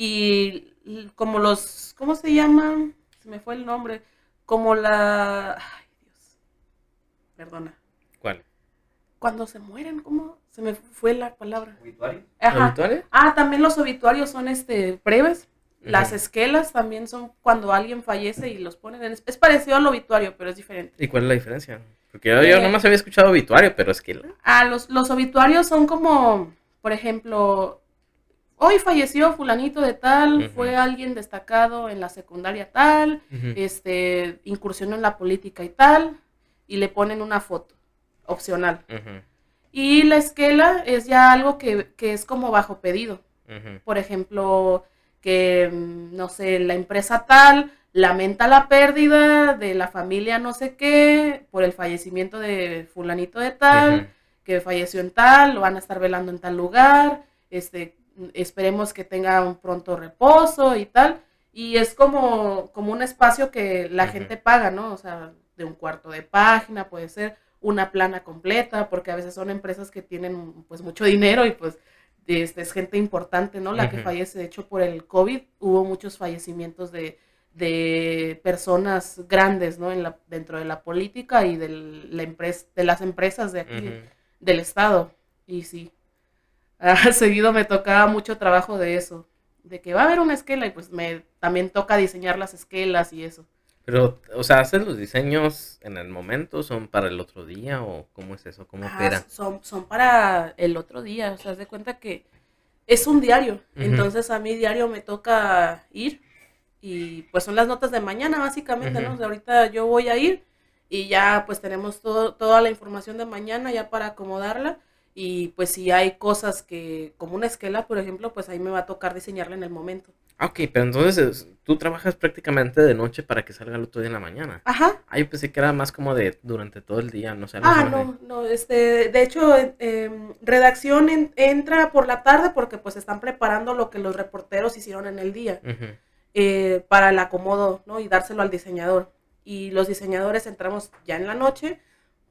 Y l- como los, ¿cómo se llaman? Se me fue el nombre. Como la... Ay, Dios. Perdona. ¿Cuál? Cuando se mueren, ¿cómo? Se me fue la palabra. ¿Obituario? Ajá. ¿Obituario? Ah, también los obituarios son este breves. Las esquelas también son cuando alguien fallece y los ponen en... Es parecido al obituario, pero es diferente. ¿Y cuál es la diferencia? Porque yo, yo Eh, nomás había escuchado obituario, pero es que... la- Ah, los, los obituarios son como, por ejemplo, hoy falleció fulanito de tal, fue alguien destacado en la secundaria tal, este, incursionó en la política y tal, y le ponen una foto opcional. Y la esquela es ya algo que, que es como bajo pedido. Por ejemplo, que, mm, no sé, la empresa tal lamenta la pérdida de la familia no sé qué por el fallecimiento de fulanito de tal que falleció en tal, lo van a estar velando en tal lugar, este, esperemos que tenga un pronto reposo y tal. Y es como, como un espacio que la gente paga, ¿no? O sea, de un cuarto de página, puede ser una plana completa, porque a veces son empresas que tienen pues mucho dinero y pues este, es gente importante, ¿no? La que fallece, de hecho, por el COVID hubo muchos fallecimientos de, de personas grandes, ¿no? En la, dentro de la política y del- la empresa, de las empresas de aquí del Estado. Y sí, ah, <laughs> seguido me tocaba mucho trabajo de eso, de que va a haber una esquela y pues me también toca diseñar las esquelas y eso. Pero, o sea, ¿haces los diseños en el momento? ¿Son para el otro día? ¿O cómo es eso? ¿Cómo Ah, opera? son, son para el otro día, o sea, haz de cuenta que es un diario, entonces a mí diario me toca ir y pues son las notas de mañana básicamente, ¿no? Ujú. O sea, ahorita yo voy a ir y ya pues tenemos todo, toda la información de mañana ya para acomodarla y pues si hay cosas que, como una esquela, por ejemplo, pues ahí me va a tocar diseñarla en el momento. Ah, ok, pero entonces es- tú trabajas prácticamente de noche para que salga el otro día en la mañana. Ajá. Ah, yo pensé que era más como de durante todo el día, no sé. Ah, no, no, este, de hecho, eh, em, redacción en- entra por la tarde porque pues están preparando lo que los reporteros hicieron en el día Ujú. eh, para el acomodo, ¿no? Y dárselo al diseñador. Y los diseñadores entramos ya en la noche,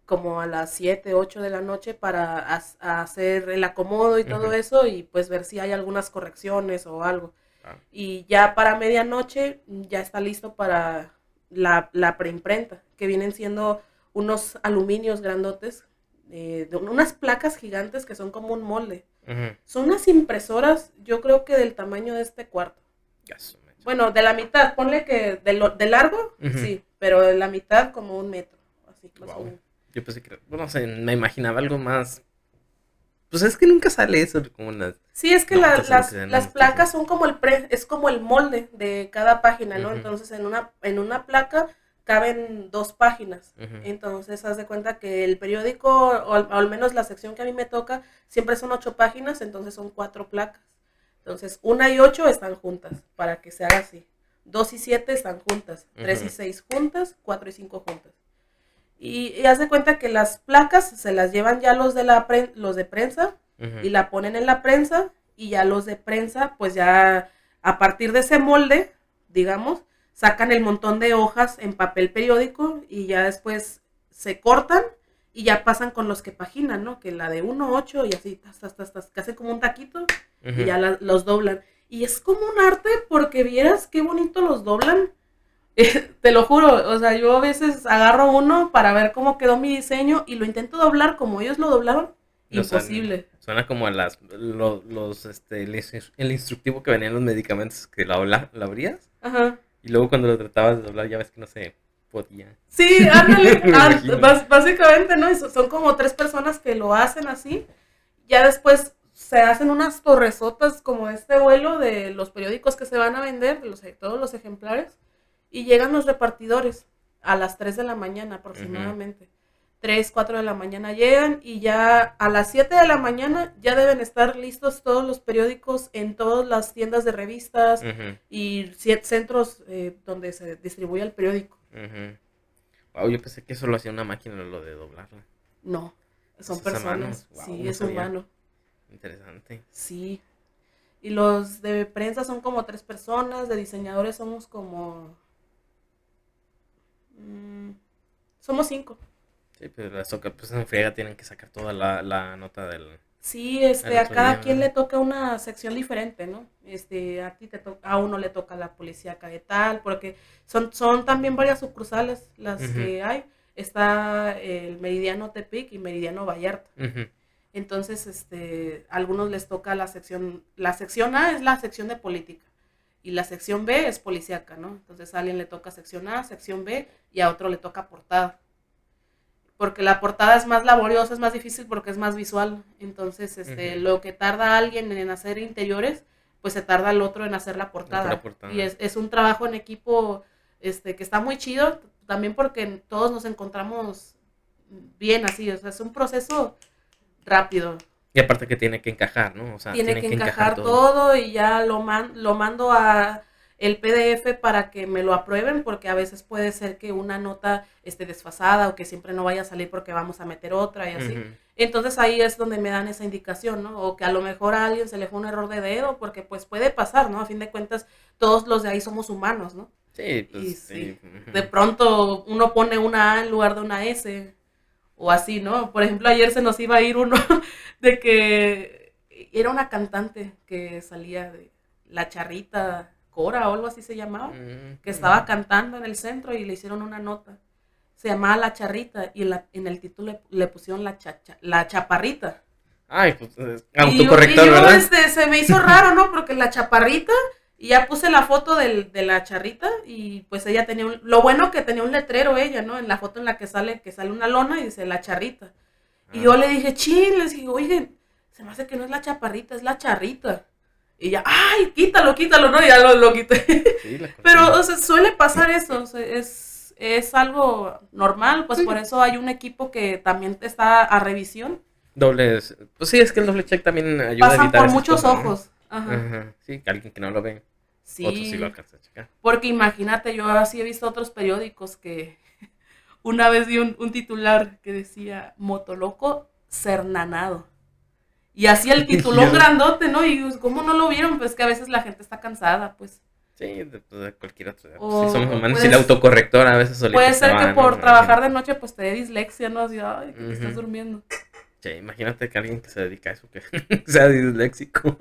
como a las 7, 8 de la noche para hacer el acomodo y todo eso y pues ver si hay algunas correcciones o algo. Ah. Y ya para medianoche ya está listo para la, la preimprenta, que vienen siendo unos aluminios grandotes, eh, de unas placas gigantes que son como un molde. Son unas impresoras, yo creo que del tamaño de este cuarto. Bueno, de la mitad, ponle que de, lo, de largo, sí, pero de la mitad como un metro. Así, más o menos. Yo pensé que, bueno, no sé, me imaginaba algo más. Pues es que nunca sale eso, como las. Sí, es que No, la- las, que las placas son como el pre, es como el molde de cada página, ¿no? Entonces en una, en una placa caben dos páginas. Entonces, haz de cuenta que el periódico, o al, o al menos la sección que a mí me toca, siempre son ocho páginas, entonces son cuatro placas. Entonces, una y ocho están juntas, para que se haga así. Dos y siete están juntas, tres y seis juntas, cuatro y cinco juntas. Y, y haz de cuenta que las placas se las llevan ya los de, la pre- los de prensa y la ponen en la prensa y ya los de prensa, pues ya a partir de ese molde, digamos, sacan el montón de hojas en papel periódico y ya después se cortan y ya pasan con los que paginan, ¿no? Que la de 1, 8 y así, tas, tas, tas, tas, que hacen como un taquito y ya la- los doblan. Y es como un arte porque vieras qué bonito los doblan. <laughs> Te lo juro, o sea, yo a veces agarro uno para ver cómo quedó mi diseño y lo intento doblar como ellos lo doblaron. Imposible. Suena como a las, lo- los, este, el, ins- el instructivo que venían los medicamentos que lo, abla- lo abrías Ajá. y luego cuando lo tratabas de doblar ya ves que no se podía. Sí, ándale. <laughs> Ah, básicamente, ¿no? Son como tres personas que lo hacen así. Ya después se hacen unas torresotas como este vuelo de los periódicos que se van a vender, de los, todos los ejemplares, y llegan los repartidores a las 3 de la mañana aproximadamente. 3, 4 de la mañana llegan y ya a las 7 de la mañana ya deben estar listos todos los periódicos en todas las tiendas de revistas Ujú, y ci- centros eh, donde se distribuye el periódico. Wow, yo pensé que eso lo hacía una máquina lo de doblarlo. No, son personas. Sí, es humano. Interesante. Sí. Y los de prensa son como tres personas, de diseñadores somos como... mm, somos cinco. Sí, pero las toca, pues en friega tienen que sacar toda la, la nota del... Sí, este, a cada día, quien ¿no? le toca una sección diferente, ¿no? Este, a ti te toca, a uno le toca la policía acá de tal, porque son, son también varias sucursales las que hay. Está el Meridiano Tepic y Meridiano Vallarta. Entonces, este, a algunos les toca la sección, la sección A es la sección de política y la sección B es policíaca, ¿no? Entonces a alguien le toca sección A, sección B y a otro le toca portada. Porque la portada es más laboriosa, es más difícil porque es más visual. Entonces, este, lo que tarda alguien en hacer interiores, pues se tarda el otro en hacer la portada. la portada. Y es, es un trabajo en equipo este, que está muy chido, también porque todos nos encontramos bien así, o sea, es un proceso rápido. Y aparte que tiene que encajar, ¿no? O sea, Tiene que encajar todo. y ya lo, man, lo mando a el PDF para que me lo aprueben porque a veces puede ser que una nota esté desfasada o que siempre no vaya a salir porque vamos a meter otra y así. Entonces ahí es donde me dan esa indicación, ¿no? O que a lo mejor a alguien se le fue un error de dedo porque pues puede pasar, ¿no? A fin de cuentas todos los de ahí somos humanos, ¿no? Sí, pues Y sí. sí, de pronto uno pone una A en lugar de una S o así, ¿no? Por ejemplo, ayer se nos iba a ir uno <laughs> de que era una cantante que salía de La Charrita Cora o algo así se llamaba, Mm, que estaba mm. cantando en el centro y le hicieron una nota. Se llamaba La Charrita y en, la- en el título le, le pusieron la, chacha, la Chaparrita. Ay, pues es Y yo- autocorrector, y yo, ¿verdad? este, se me hizo raro, ¿no? Porque la chaparrita, y ya puse la foto del- de la charrita, y pues ella tenía un, lo bueno que tenía un letrero ella, ¿no? En la foto en la que sale, que sale una lona y dice la charrita. Y Ah. yo le dije, chin, les dije, oye, se me hace que no es la chaparrita, es la charrita. Y ya, ay, quítalo, quítalo, ¿no? Y ya lo, lo quité. Sí, <laughs> Pero, o sea, suele pasar eso, o sea, es, es algo normal, pues Sí. por eso hay un equipo que también está a revisión. Dobles. Pues sí, es que el doble check también ayuda a Pasan evitar por muchos cosas, ¿no? Ajá. Ajá. Sí, que alguien que no lo ve. Sí, Otro sí lo a checar. porque imagínate, yo así he visto otros periódicos que <laughs> una vez vi un, un titular que decía Motoloco cernanado. Y así el <laughs> titulón grandote, ¿no? Y ¿cómo no lo vieron? Pues que a veces la gente está cansada, pues. Sí, de, pues, de cualquier otro. O sí, somos humanos. y el autocorrector a veces Puede se ser que ¿no? por trabajar de noche pues te dé dislexia, ¿no? Así, ay, que te estás durmiendo. Sí, imagínate que alguien que se dedica a eso que <laughs> sea disléxico.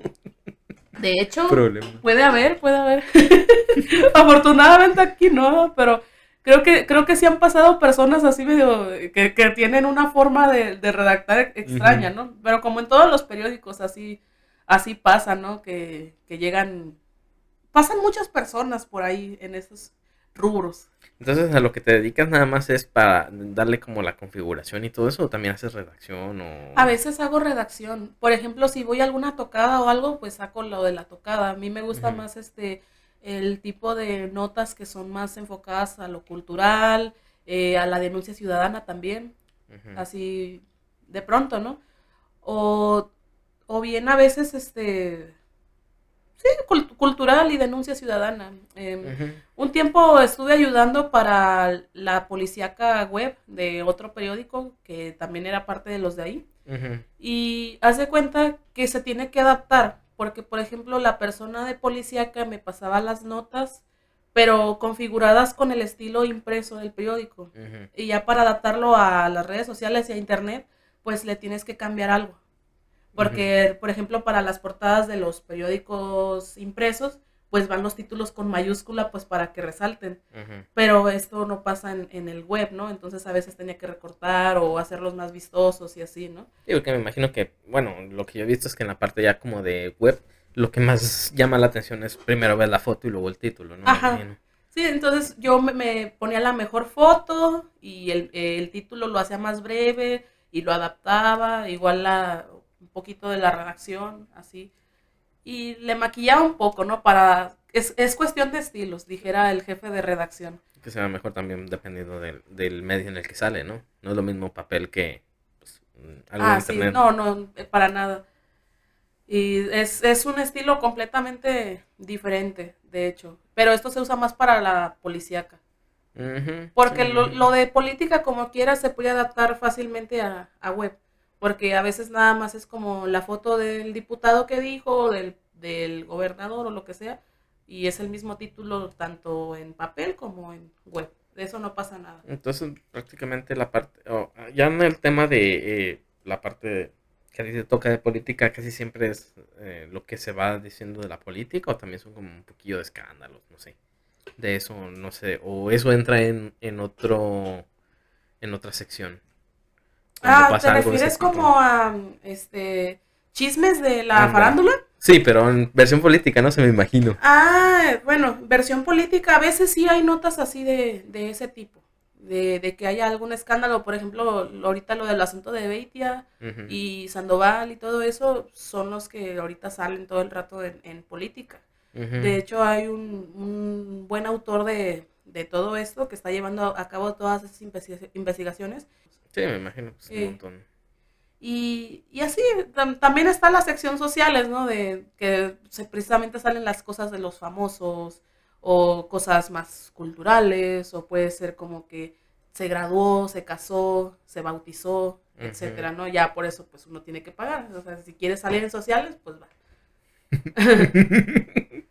De hecho, Problema. Puede haber, puede haber. <laughs> Afortunadamente aquí no, pero creo que creo que sí han pasado personas así medio que, que tienen una forma de, de redactar extraña. ¿no? Pero como en todos los periódicos así así pasa, ¿no? Que, que llegan pasan muchas personas por ahí en esos rubros. Entonces, a lo que te dedicas nada más es para darle como la configuración y todo eso, o también haces redacción o. A veces hago redacción. Por ejemplo, si voy a alguna tocada o algo, pues saco lo de la tocada. A mí me gusta más este el tipo de notas que son más enfocadas a lo cultural, eh, a la denuncia ciudadana también, así de pronto, ¿no? O, o bien a veces, este, sí, cul- cultural y denuncia ciudadana. Em, un tiempo estuve ayudando para la policíaca web de otro periódico que también era parte de los de ahí. Y haz de cuenta que se tiene que adaptar, porque por ejemplo la persona de policíaca me pasaba las notas, pero configuradas con el estilo impreso del periódico. Y ya para adaptarlo a las redes sociales y a internet, pues le tienes que cambiar algo. Porque, por ejemplo, para las portadas de los periódicos impresos, pues van los títulos con mayúscula, pues para que resalten. Pero esto no pasa en, en el web, ¿no? Entonces a veces tenía que recortar o hacerlos más vistosos y así, ¿no? Digo que me imagino que, bueno, lo que yo he visto es que en la parte ya como de web, lo que más llama la atención es primero ver la foto y luego el título, ¿no? Ajá. Sí, entonces yo me, me ponía la mejor foto y el, el título lo hacía más breve y lo adaptaba, igual la, poquito de la redacción, así. Y le maquillaba un poco, ¿no? Para... Es, es cuestión de estilos, dijera el jefe de redacción. Que será mejor también dependiendo del, del medio en el que sale, ¿no? No es lo mismo papel que pues, mm, algo ah, sí, no, no, eh, para nada. Y es, es un estilo completamente diferente, de hecho. Pero esto se usa más para la policíaca. Porque sí, lo, lo de política, como quiera, se puede adaptar fácilmente a, a web. Porque a veces nada más es como la foto del diputado que dijo, del, del gobernador o lo que sea. Y es el mismo título tanto en papel como en web. De eso no pasa nada. Entonces, prácticamente la parte, ya en el tema de eh, la parte que a toca de política, casi siempre es eh, lo que se va diciendo de la política, o también son como un poquillo de escándalos, no sé. De eso, no sé, o eso entra en, en otro, en otra sección. Ah, pasa ¿te algo refieres como a este chismes de la farándula? Sí, pero en versión política, no se me imagino. Ah, bueno, versión política, a veces sí hay notas así de, de ese tipo, de, de que haya algún escándalo, por ejemplo, ahorita lo del asunto de Beitia y Sandoval y todo eso son los que ahorita salen todo el rato en, en política. De hecho, hay un, un buen autor de, de todo esto que está llevando a cabo todas esas investi- investigaciones Sí, me imagino, pues, un montón. Y, y así, tam- también está la sección sociales, ¿no? De que se, precisamente salen las cosas de los famosos o cosas más culturales o puede ser como que se graduó, se casó, se bautizó, etcétera, ¿no? Ya por eso pues uno tiene que pagar. O sea, si quieres salir en sociales, pues va. <laughs>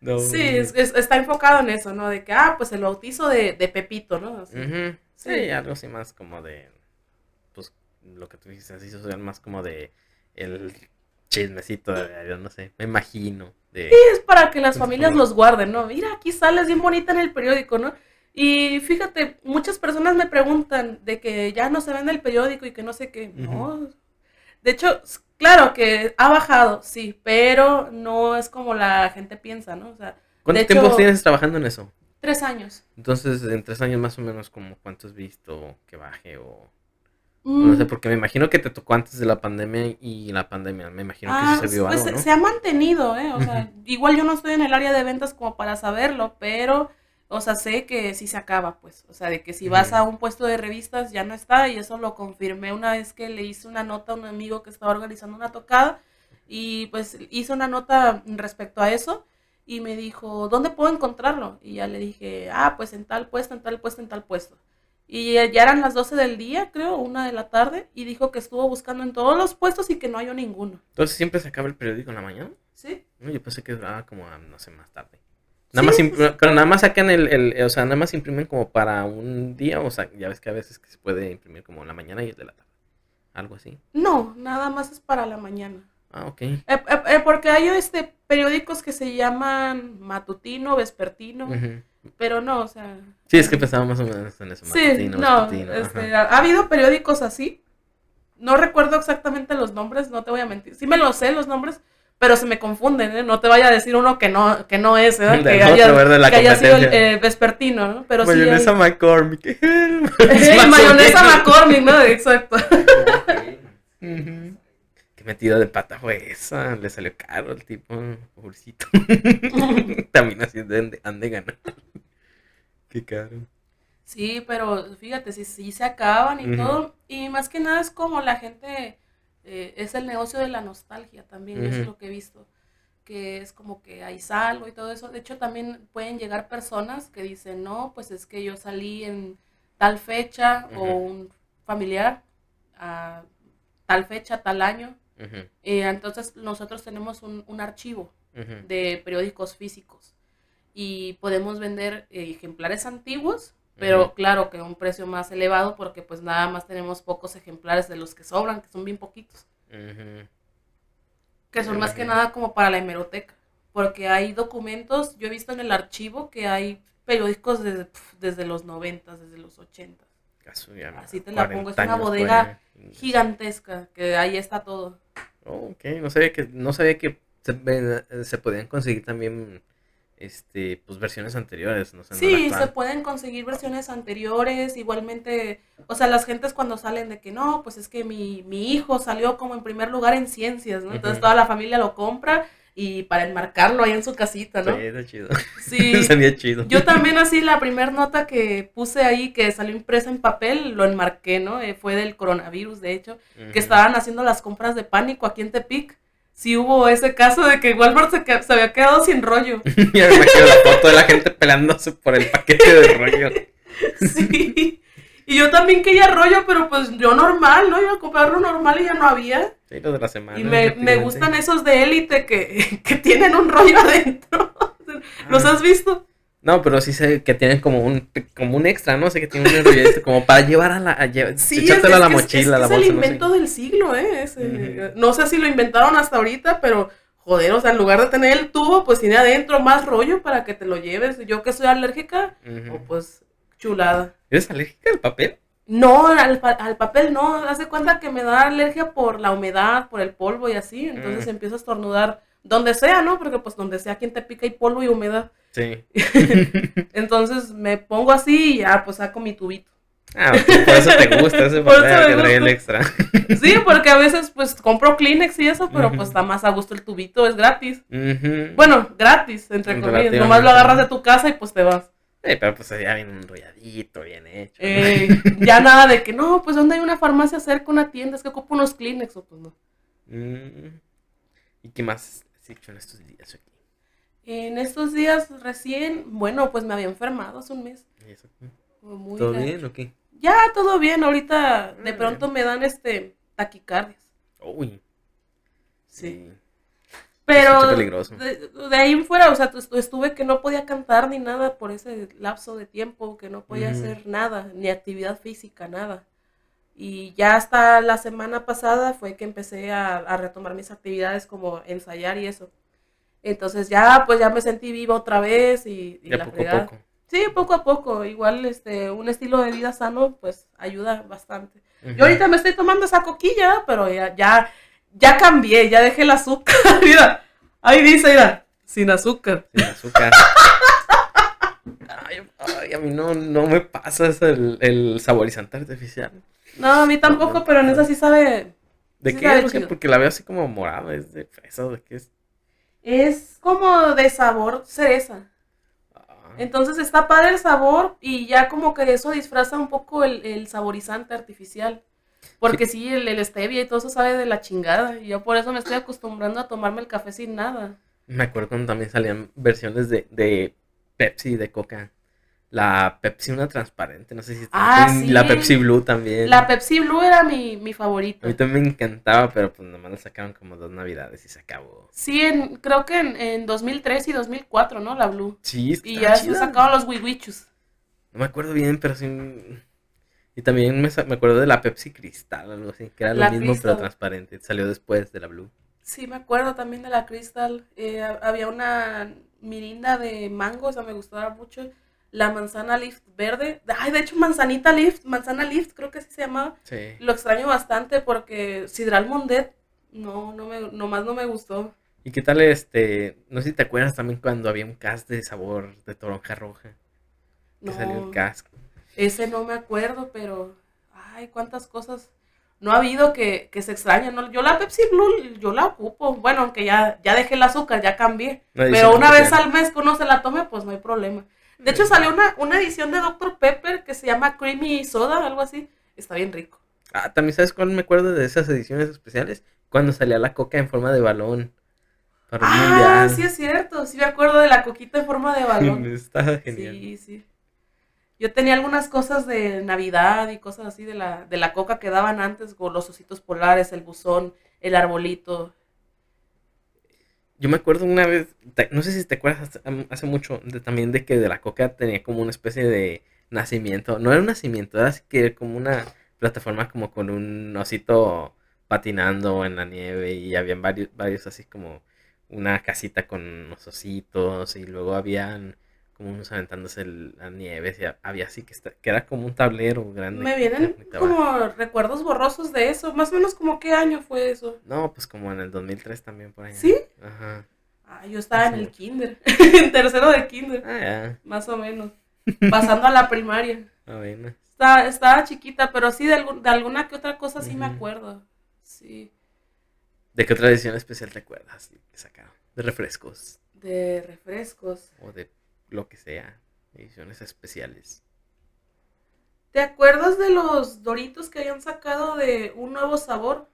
No. Sí, es- es- está enfocado en eso, ¿no? De que, ah, pues el bautizo de, de Pepito, ¿no? Sí. algo así más como de, pues, lo que tú dices, así social, más como de el chismecito de, no sé, me imagino, de... es para que las familias los guarden, ¿no? Mira, aquí sales bien bonita en el periódico, ¿no? Y fíjate, muchas personas me preguntan de que ya no se vende el periódico y que no sé qué. No. De hecho, claro que ha bajado, sí, pero no es como la gente piensa, ¿no? O sea, ¿Cuánto de tiempo hecho- tienes trabajando en eso? Tres años. Entonces, en tres años más o menos, como ¿cuánto has visto que baje o...? Mm, No sé, porque me imagino que te tocó antes de la pandemia y la pandemia, me imagino que ah, sí se vio pues algo, ¿no? se ha mantenido, ¿eh? O sea, igual yo no estoy en el área de ventas como para saberlo, pero, o sea, sé que sí se acaba, pues. O sea, de que si vas a un puesto de revistas ya no está, y eso lo confirmé una vez que le hice una nota a un amigo que estaba organizando una tocada, y pues hice una nota respecto a eso, y me dijo, ¿dónde puedo encontrarlo? Y ya le dije, ah, pues en tal puesto, en tal puesto, en tal puesto. Y ya eran las 12 del día, creo, una de la tarde, y dijo que estuvo buscando en todos los puestos y que no halló ninguno. Entonces, ¿siempre se acaba el periódico en la mañana? ¿Sí? No, yo pensé que duraba como, a, no sé, más tarde. Nada Sí, más, pues, pero nada más sacan el, el- o sea, nada más imprimen como para un día, o sea, ya ves que a veces que se puede imprimir como en la mañana y el de la tarde. Algo así. No, nada más es para la mañana. Ah, ok. Eh, eh, eh, porque hay este periódicos que se llaman matutino, vespertino, Ujú. pero no, o sea. Sí, es que pensaba más o menos en eso. Sí, matutino, no, vespertino, este, ha, ha habido periódicos así. No recuerdo exactamente los nombres, no te voy a mentir. Sí me los sé los nombres, pero se me confunden, ¿eh? No te vaya a decir uno que no, que no es, ¿verdad? <laughs> Que haya. La que haya sido el eh, vespertino, ¿no? Pero sí. Mayonesa hay- McCormick. <laughs> Eh, mayonesa <laughs> McCormick, ¿no? Exacto. Ujú. Qué metida de pata fue esa. Le salió caro al tipo, pobrecito. <laughs> También así de ande, ande ganar. Qué caro. Sí, pero fíjate, sí, sí se acaban y todo. Y más que nada es como la gente, eh, es el negocio de la nostalgia también, eso es lo que he visto. Que es como que hay saldo y todo eso. De hecho, también pueden llegar personas que dicen, no, pues es que yo salí en tal fecha o un familiar a tal fecha, tal año. Eh, entonces, nosotros tenemos un, un archivo de periódicos físicos y podemos vender eh, ejemplares antiguos, pero claro que a un precio más elevado porque pues nada más tenemos pocos ejemplares de los que sobran, que son bien poquitos, que son más que nada como para la hemeroteca, porque hay documentos, yo he visto en el archivo que hay periódicos desde, desde los 90, desde los 80, Caso ya, Así te la pongo, es 40 una bodega gigantesca, que ahí está todo. Oh, ok, no sabía que, no sabía que se, se podían conseguir también este pues versiones anteriores, no sé, no Sí, se pueden conseguir versiones anteriores, igualmente, o sea, las gentes cuando salen de que no, pues es que mi, mi hijo salió como en primer lugar en ciencias, ¿no? Entonces toda la familia lo compra y para enmarcarlo ahí en su casita, ¿no? Sí, está chido. Sí. <laughs> Chido. Yo también así la primera nota que puse ahí, que salió impresa en papel, lo enmarqué, ¿no? Eh, fue del coronavirus, de hecho, que estaban haciendo las compras de pánico aquí en Tepic. Sí hubo ese caso de que Walmart se, que- se había quedado sin rollo. <laughs> Ya me imagino la foto de la gente peleándose por el paquete de rollo. <laughs> Sí. Y yo también quería rollo, pero pues yo normal, ¿no? Iba a comprarlo normal y ya no había. Sí, lo de la semana. Y me, me gustan esos de élite que, <laughs> que tienen un rollo adentro. ¿Los Ah. has visto? No, pero sí sé que tienen como un como un extra, ¿no? Sé que tienen un enrolladito como para llevar a la a Sí, es, es a la es- la bolsa, el no sé. invento del siglo, ¿eh? Ese-. No sé si lo inventaron hasta ahorita, pero joder, o sea, en lugar de tener el tubo, pues tiene adentro más rollo para que te lo lleves. Yo que soy alérgica, o pues chulada. ¿Eres alérgica al papel? No, al, al papel no. Haz de cuenta que me da alergia por la humedad, por el polvo y así. Entonces Mm. empiezo a estornudar donde sea, ¿no? Porque pues donde sea quien te pica hay polvo y humedad. Sí. <laughs> Entonces me pongo así y ya pues saco mi tubito. Ah, por eso te gusta ese <laughs> papel que trae el extra. Sí, porque a veces pues compro Kleenex y eso, pero pues está más a gusto el tubito, es gratis. Bueno, gratis, entre comillas. Nomás lo agarras de tu casa y pues te vas. Eh, pero pues ya viene enrolladito, bien hecho. Eh, <laughs> ya nada de que no, pues donde hay una farmacia cerca, una tienda, es que ocupo unos Kleenex o pues no. Mm. ¿Y qué más has hecho en estos días aquí? En estos días recién, bueno, pues me había enfermado hace un mes. ¿Y eso? Muy ¿Todo bien o qué? Ya, todo bien. Ahorita de Ah, pronto me dan este taquicardias. Uy. Sí. Pero peligroso. de, de ahí en fuera, o sea, tu- estuve que no podía cantar ni nada por ese lapso de tiempo, que no podía hacer nada, ni actividad física, nada. Y ya hasta la semana pasada fue que empecé a, a retomar mis actividades como ensayar y eso. Entonces ya, pues ya me sentí viva otra vez y, y Ya la poco a fregada. poco. Sí, poco a poco. Igual este, un estilo de vida sano, pues ayuda bastante. Ujú. Yo ahorita me estoy tomando esa coquilla, pero ya, ya, ya cambié, ya dejé el azúcar. <laughs> mira, ahí dice, mira, sin azúcar. Sin azúcar. Ay, ay, a mí no, no me pasa el, el saborizante artificial. No, a mí tampoco, pero en esa sí sabe. ¿De Sí qué? sabe Porque, porque la veo así como morada, es de fresa, ¿de qué es? Es como de sabor cereza. Ah, Entonces está padre el sabor y ya como que eso disfraza un poco el, el saborizante artificial. Porque sí, el, el stevia y todo eso sabe de la chingada. Y yo por eso me estoy acostumbrando a tomarme el café sin nada. me acuerdo cuando también salían versiones de, de Pepsi y de Coca. La Pepsi una transparente, no sé si Ah, y sí. la Pepsi Blue también. La Pepsi Blue era mi, mi A favorita. mí también me encantaba, pero pues nomás la sacaron como dos navidades y se acabó. Sí, en, creo que en, en 2003 y 2004, ¿no? La Blue. Sí, Y estaba ya se sacaron los wiwichus. No me acuerdo bien, pero sí. Y también me, me acuerdo de la Pepsi Cristal, algo así, que era lo mismo Crystal. pero transparente. Salió después de la Blue. Sí, me acuerdo también de la Crystal. Eh, ha- había una mirinda de mango, o sea, me gustaba mucho. La manzana lift verde. Ay, de hecho, manzanita lift, manzana lift, creo que así se llamaba. Sí. Lo extraño bastante porque Sidral Mondet, no, no me, nomás no me gustó. ¿Y qué tal este? No sé si te acuerdas también cuando había un cast de sabor de toronja roja. Que No, salió el cast. Ese no me acuerdo, pero, ay, cuántas cosas no ha habido que, que se extrañe. ¿no? Yo la Pepsi Blue, yo la ocupo. Bueno, aunque ya, ya dejé el azúcar, ya cambié. Pero una vez al mes que uno se la tome, pues no hay problema. De hecho, salió una, una edición de Dr. Pepper que se llama Creamy Soda, algo así. Está bien rico. Ah, también sabes cuál me acuerdo de esas ediciones especiales? Cuando salía la coca en forma de balón. Para Ah, mundial. sí es cierto. Sí me acuerdo de la coquita en forma de balón. <laughs> Estaba genial. Sí, sí. Yo tenía algunas cosas de Navidad y cosas así de la, de la coca que daban antes, como los ositos polares, el buzón, el arbolito. Yo me acuerdo una vez, no sé si te acuerdas hace- mucho, también de que de la coca tenía como una especie de nacimiento. No era un nacimiento, era así que como una plataforma como con un osito patinando en la nieve y habían varios, varios así como una casita con unos ositos y luego habían como unos aventándose el- la nieve. había así que, era como un tablero grande. Me vienen como recuerdos borrosos de eso. Más o menos como qué año fue eso. No, pues como en el 2003 también por ahí. ¿Sí? Ajá. Ah, yo estaba en el kinder, <laughs> en tercero de kinder, Ah, ya. más o menos. Pasando a la primaria. Ah, bueno. Estaba, estaba chiquita, pero sí de, algún- de alguna que otra cosa sí me acuerdo. Sí, ¿De qué otra edición especial te acuerdas que sacaron? De refrescos de refrescos. o de lo que sea. Ediciones especiales. ¿Te acuerdas de los Doritos que habían sacado de un nuevo sabor?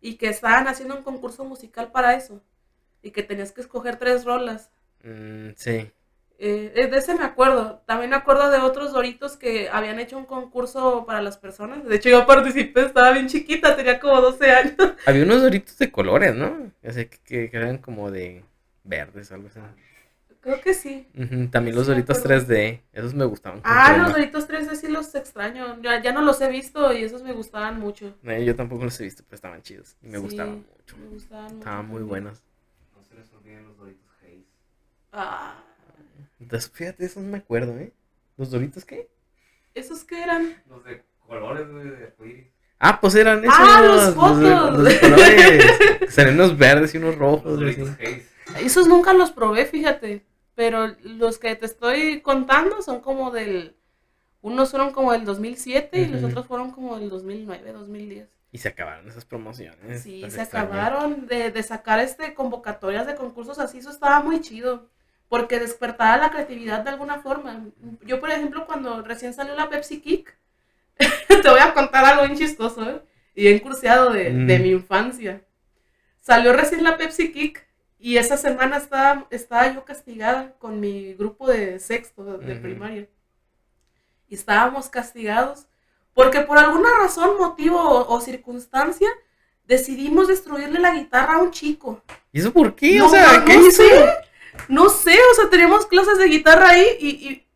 Y que estaban haciendo un concurso musical para eso. Y que tenías que escoger tres rolas. Mm, sí. Eh, de ese me acuerdo. También me acuerdo de otros Doritos que habían hecho un concurso para las personas. De hecho, yo participé, estaba bien chiquita, tenía como 12 años. Había unos doritos de colores, ¿no? O sea, que, que- que eran como de verdes o algo así. Creo que sí. También los Sí, doritos acuerdo. 3D. Esos me gustaban. Ah, los Doritos 3D sí los extraño. Ya, ya no los he visto y esos me gustaban mucho. Eh, yo tampoco los he visto, pero estaban chidos. Y me Sí, gustaban mucho. Me gustaban mucho. Estaban muy también. buenos. No se les olviden los Doritos Haze. Ah, Entonces, fíjate, esos me acuerdo, ¿eh? ¿Los doritos qué? ¿esos qué eran? Los de colores, de arcoíris. Ah, pues eran esos. Ah, los fotos. los colores. <laughs> Salían unos verdes y unos rojos. Los. Doritos Haze. Esos nunca los probé, fíjate. Pero los que te estoy contando son como del. Unos fueron como del 2007 y los otros fueron como del 2009, 2010. Y se acabaron esas promociones. Sí, se acabaron de, de sacar este convocatorias de concursos así, eso estaba muy chido. Porque despertaba la creatividad de alguna forma. Yo, por ejemplo, cuando recién salió la Pepsi Kick, <laughs> te voy a contar algo bien chistoso, ¿eh? Y bien cursiado de, de Mm. mi infancia. Salió recién la Pepsi Kick y esa semana estaba, estaba yo castigada con mi grupo de sexto de primaria. Y estábamos castigados porque por alguna razón, motivo o, o circunstancia decidimos destruirle la guitarra a un chico. ¿Y eso por qué? No, o sea, no, ¿qué no hizo? sé. No sé, o sea, teníamos clases de guitarra ahí y, y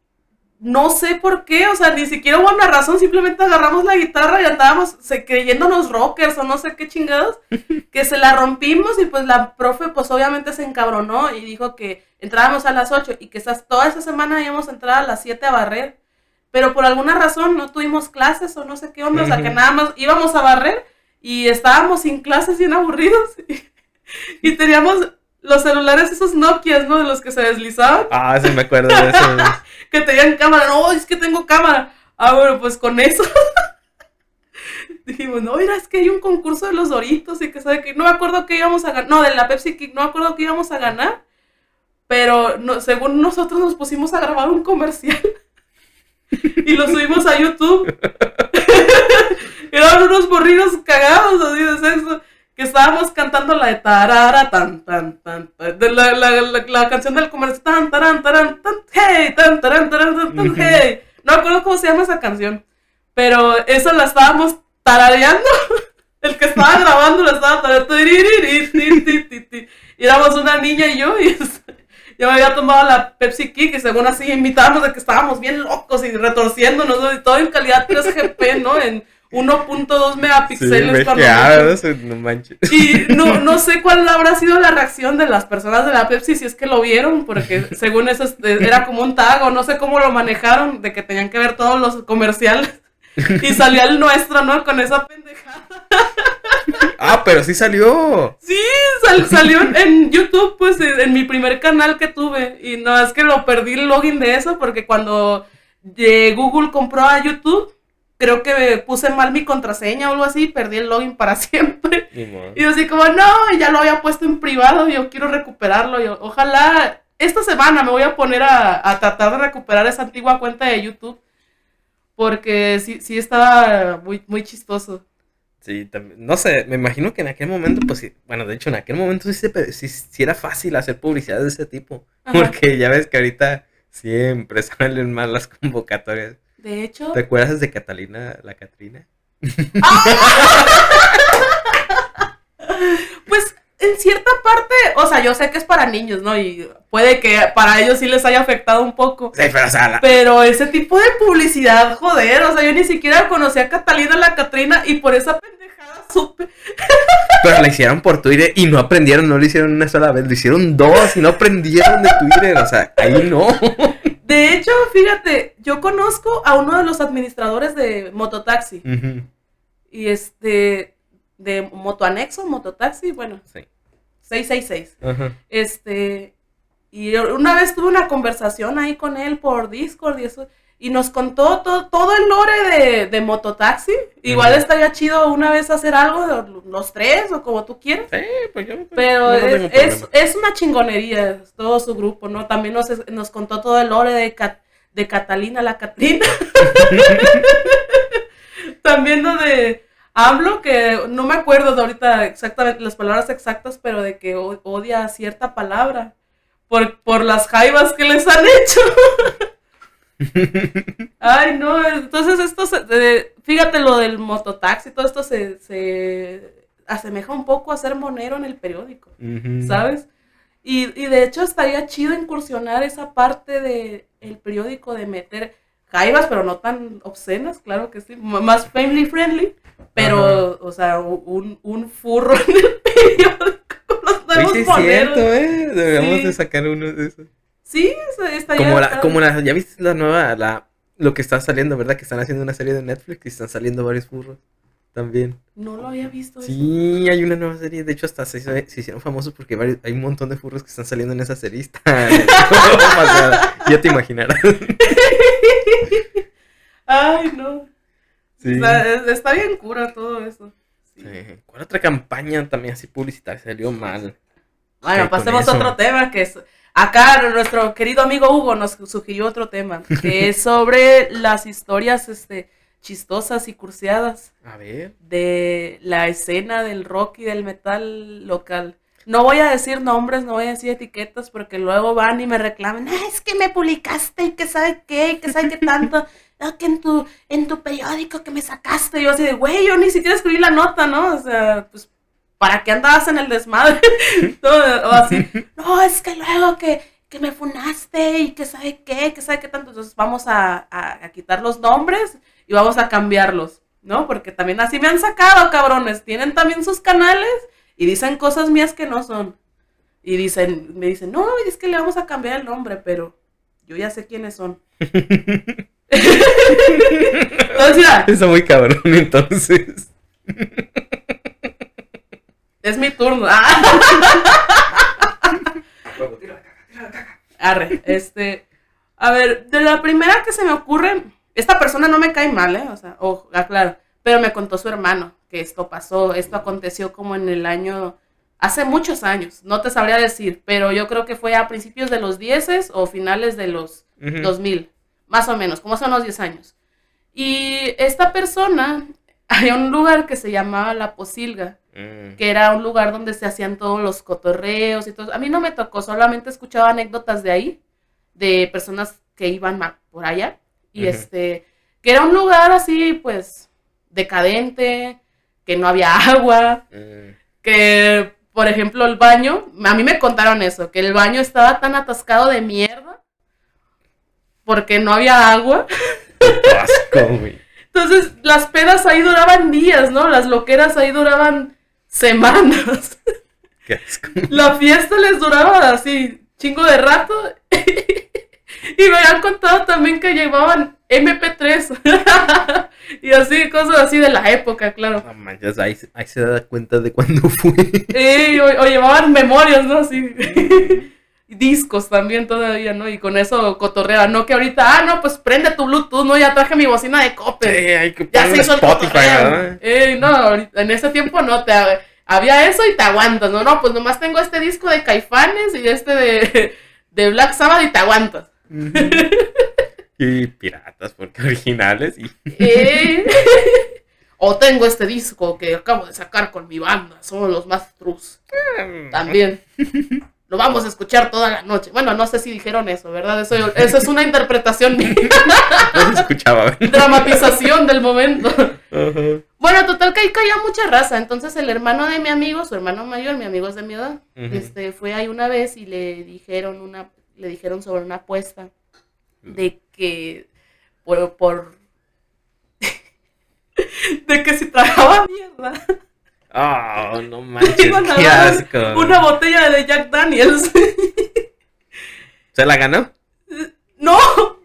no sé por qué, o sea, ni siquiera hubo una razón, simplemente agarramos la guitarra y andábamos se, creyéndonos rockers o no sé qué chingados, <laughs> que se la rompimos y pues la profe pues obviamente se encabronó y dijo que entrábamos a las 8 y que esas, toda esa semana íbamos a entrar a las 7 a barrer, pero por alguna razón no tuvimos clases o no sé qué onda, o sea, que nada más íbamos a barrer y estábamos sin clases bien aburridos <laughs> y teníamos los celulares esos Nokias, ¿no? De los que se deslizaban, Ah, sí me acuerdo de eso. <laughs> que tenían cámara. No, es que tengo cámara. Ah, bueno, pues con eso. <laughs> Dijimos, no, mira, es que hay un concurso de los Doritos y que sabe que no me acuerdo que íbamos a ganar. No, de la Pepsi Kick, no me acuerdo que íbamos a ganar. Pero no, según nosotros nos pusimos a grabar un comercial. <laughs> y lo subimos a YouTube. <laughs> Eran unos borridos cagados así de sexo. Que estábamos cantando la de tarara tan tan tan, tan de la, la, la, la canción del comercio tan taran taran tan hey tan taran taran tan, tan hey. No me acuerdo cómo se llama esa canción. Pero eso la estábamos tarareando. <laughs> El que estaba grabando la estaba tarareando. Y éramos una niña y yo. Y yo me había tomado la Pepsi Kick y según así invitábamos de que estábamos bien locos y retorciéndonos. ¿no? Y todo en calidad 3GP, ¿no? En 1.2 Sí, megapíxeles. cuando mucho. eso, no manches. Y <laughs> no, no sé cuál habrá sido la reacción de las personas de la Pepsi si es que lo vieron, porque <laughs> según eso este, era como un tag o no sé cómo lo manejaron, de que tenían que ver todos los comerciales. Y salía el nuestro, ¿no? Con esa pendejada. Ah, pero sí salió. Sí, sal- salió en, YouTube, pues en, en mi primer canal que tuve. Y no, es que lo perdí el login de eso, porque cuando eh, Google compró a YouTube, creo que puse mal mi contraseña o algo así, perdí el login para <laughs> siempre. Y yo así como, no, ya lo había puesto en privado, yo quiero recuperarlo. Yo, ojalá esta semana me voy a poner a, a tratar de recuperar esa antigua cuenta de YouTube. Porque sí, sí estaba muy, muy chistoso. Sí, también. No sé, me imagino que en aquel momento, pues sí. Bueno, de hecho, en aquel momento sí, se sí- sí era fácil hacer publicidad de ese tipo. Ajá. Porque ya ves que ahorita siempre <laughs> salen mal las convocatorias. De hecho, ¿Te acuerdas de Catalina, la Catrina? <laughs> pues en cierta parte, o sea, yo sé que es para niños, ¿no? Y puede que para ellos sí les haya afectado un poco. Sí, pero o sea, la- Pero ese tipo de publicidad, joder, o sea, yo ni siquiera conocía a Catalina la Catrina y por esa pendejada supe. <laughs> pero la hicieron por Twitter y no aprendieron, no lo hicieron una sola vez, lo hicieron dos y no aprendieron de Twitter. O sea, ahí no. De hecho, fíjate, yo conozco a uno de los administradores de Mototaxi y este, de Motoanexo, Mototaxi, bueno, Sí. 666. Ajá. Este, y una vez tuve una conversación ahí con él por Discord y eso, y nos contó todo, todo el lore de, de Mototaxi. Igual estaría chido una vez hacer algo, de los tres o como tú quieras. Sí, pues yo. Pero no es, es, es una chingonería todo su grupo, ¿no? También nos, nos contó todo el lore de, Cat- de Catalina la Catrina. <laughs> También lo de hablo que no me acuerdo de ahorita exactamente las palabras exactas, pero de que odia cierta palabra por, por las jaivas que les han hecho. <laughs> <laughs> Ay, no, entonces esto, se- de- fíjate lo del mototaxi, todo esto se, se asemeja un poco a ser monero en el periódico. ¿sabes? Y, y de hecho estaría chido incursionar esa parte del el periódico de meter jaivas, pero no tan obscenas, claro que sí, más family friendly, pero, o sea, un, un furro en el <laughs> periódico los nuevos sí es moneros. cierto, ¿eh? Deberíamos Sí. de sacar uno de esos. Sí, estaría Como la, como la, ya viste la nueva, la, lo que está saliendo, ¿verdad? Que están haciendo una serie de Netflix y están saliendo varios furros también. No lo había visto. eso. Sí, hay una nueva serie, de hecho hasta se, hizo- se hicieron famosos porque varios- hay un montón de furros que están saliendo en esa serie. <laughs> Está demasiado, ya te imaginarás. <laughs> Ay, no. Sí. Está bien cura todo eso. Sí. Sí. ¿Cuál otra campaña también así publicitaria salió mal? Bueno, pasemos a otro tema que es. Acá nuestro querido amigo Hugo nos sugirió otro tema, <laughs> que es sobre las historias este, chistosas y cursiadas A ver. de la escena del rock y del metal local. No voy a decir nombres, no voy a decir etiquetas, porque luego van y me reclaman, "Ah, es que me publicaste y que sabe qué, y que sabe qué tanto, <laughs> Ah, que en tu, en tu periódico que me sacaste. Y yo así de, güey, yo ni siquiera escribí la nota, ¿no? O sea, pues, ¿para qué andabas en el desmadre? <laughs> Todo, o así, no, es que luego que, que me funaste y que sabe qué, que sabe qué tanto. Entonces vamos a, a- a quitar los nombres y vamos a cambiarlos, ¿no? Porque también así me han sacado, cabrones. Tienen también sus canales y dicen cosas mías que no son. Y dicen, me dicen, no, es que le vamos a cambiar el nombre, pero yo ya sé quiénes son. <laughs> <laughs> Entonces, mira, Está muy cabrón, entonces. Es mi turno. Ah. Tira la caca, tira la caca. Arre, este, a ver, de la primera que se me ocurre, esta persona no me cae mal, ¿eh? O sea, o, aclaro, pero me contó su hermano que esto pasó, esto aconteció como en el año, hace muchos años, no te sabría decir, pero yo creo que fue a principios de los 10 o finales de los Ujú. 2000, más o menos, como hace unos 10 años. Y esta persona, <laughs> había un lugar que se llamaba La Posilga, Mm. que era un lugar donde se hacían todos los cotorreos y todo. A mí no me tocó, solamente escuchaba anécdotas de ahí, de personas que iban por allá. Y este, que era un lugar así, pues, decadente, que no había <laughs> agua, Mm. que, por ejemplo, el baño, a mí me contaron eso, que el baño estaba tan atascado de mierda porque no había agua. Asco. <laughs> Entonces, las pedas ahí duraban días, ¿no? Las loqueras ahí duraban semanas. Qué asco. La fiesta les duraba así, chingo de rato. <laughs> y me han contado también que llevaban MP3. <laughs> y así, cosas así de la época, claro. No manches, ahí, se- ahí se da cuenta de cuándo fue. O, o llevaban memorias, ¿no? Así. Discos también todavía, ¿no? Y con eso cotorrea, no que ahorita, ah, no, pues prende tu Bluetooth, no, ya traje mi bocina de Sí, Coppel. hay que Ya se hizo el Spotify, cotorreo. ¿verdad? Eh, no, ahorita- en ese tiempo no, te, había eso y te aguantas, ¿no? No, pues nomás tengo este disco de Caifanes y este de, de Black Sabbath y te aguantas. <laughs> Y piratas, porque originales. Y... <laughs> Eh, o tengo este disco que acabo de sacar con mi banda, somos los más trus. También. <laughs> Lo vamos a escuchar toda la noche. Bueno, no sé si dijeron eso, ¿verdad? Eso, eso es una <laughs> interpretación <laughs> mía, No se escuchaba. ¿verdad? dramatización del momento. Bueno, total que ahí caía mucha raza. Entonces el hermano de mi amigo, su hermano mayor, mi amigo es de mi edad, este, fue ahí una vez y le dijeron una, le dijeron sobre una apuesta de que por, por <laughs> de que si tragaba mierda Oh, no <laughs> manches, qué asco. una botella de Jack Daniels. <laughs> ¿Se la ganó? <laughs> no,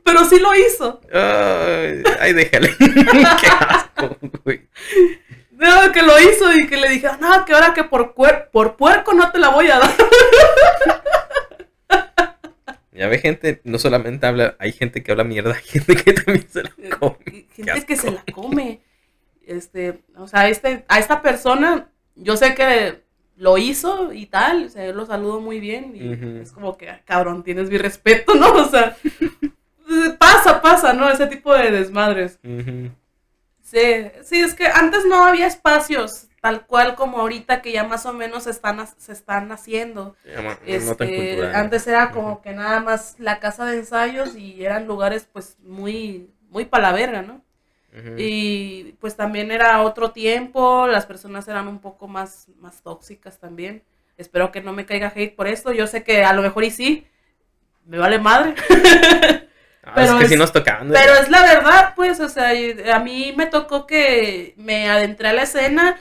pero sí lo hizo. Ay, ay, déjale. qué asco, güey. No, que lo hizo y que le dije, no, que ahora que por, cuer- por puerco no te la voy a dar. Ya ve gente, no solamente habla, hay gente que habla mierda, hay gente que también se la come. Y Qué gente que se la come. Este, o sea, este, a esta persona, yo sé que lo hizo y tal, o sea, yo lo saludo muy bien y es como que, "Ah, cabrón, tienes mi respeto, <laughs> ¿no? O sea, pasa, pasa, ¿no? Ese tipo de desmadres. Sí, sí, es que antes no había espacios tal cual como ahorita que ya más o menos se están, se están haciendo. No Este, antes era como que nada más la casa de ensayos y eran lugares pues muy, muy pa' la verga, ¿no? Y pues también era otro tiempo, las personas eran un poco más, más tóxicas también. Espero que no me caiga hate por esto. Yo sé que a lo mejor y sí, me vale madre. <laughs> Ah, pero es que es- sí nos tocaban. Pero es la verdad, pues, o sea, a mí me tocó que me adentré a la escena,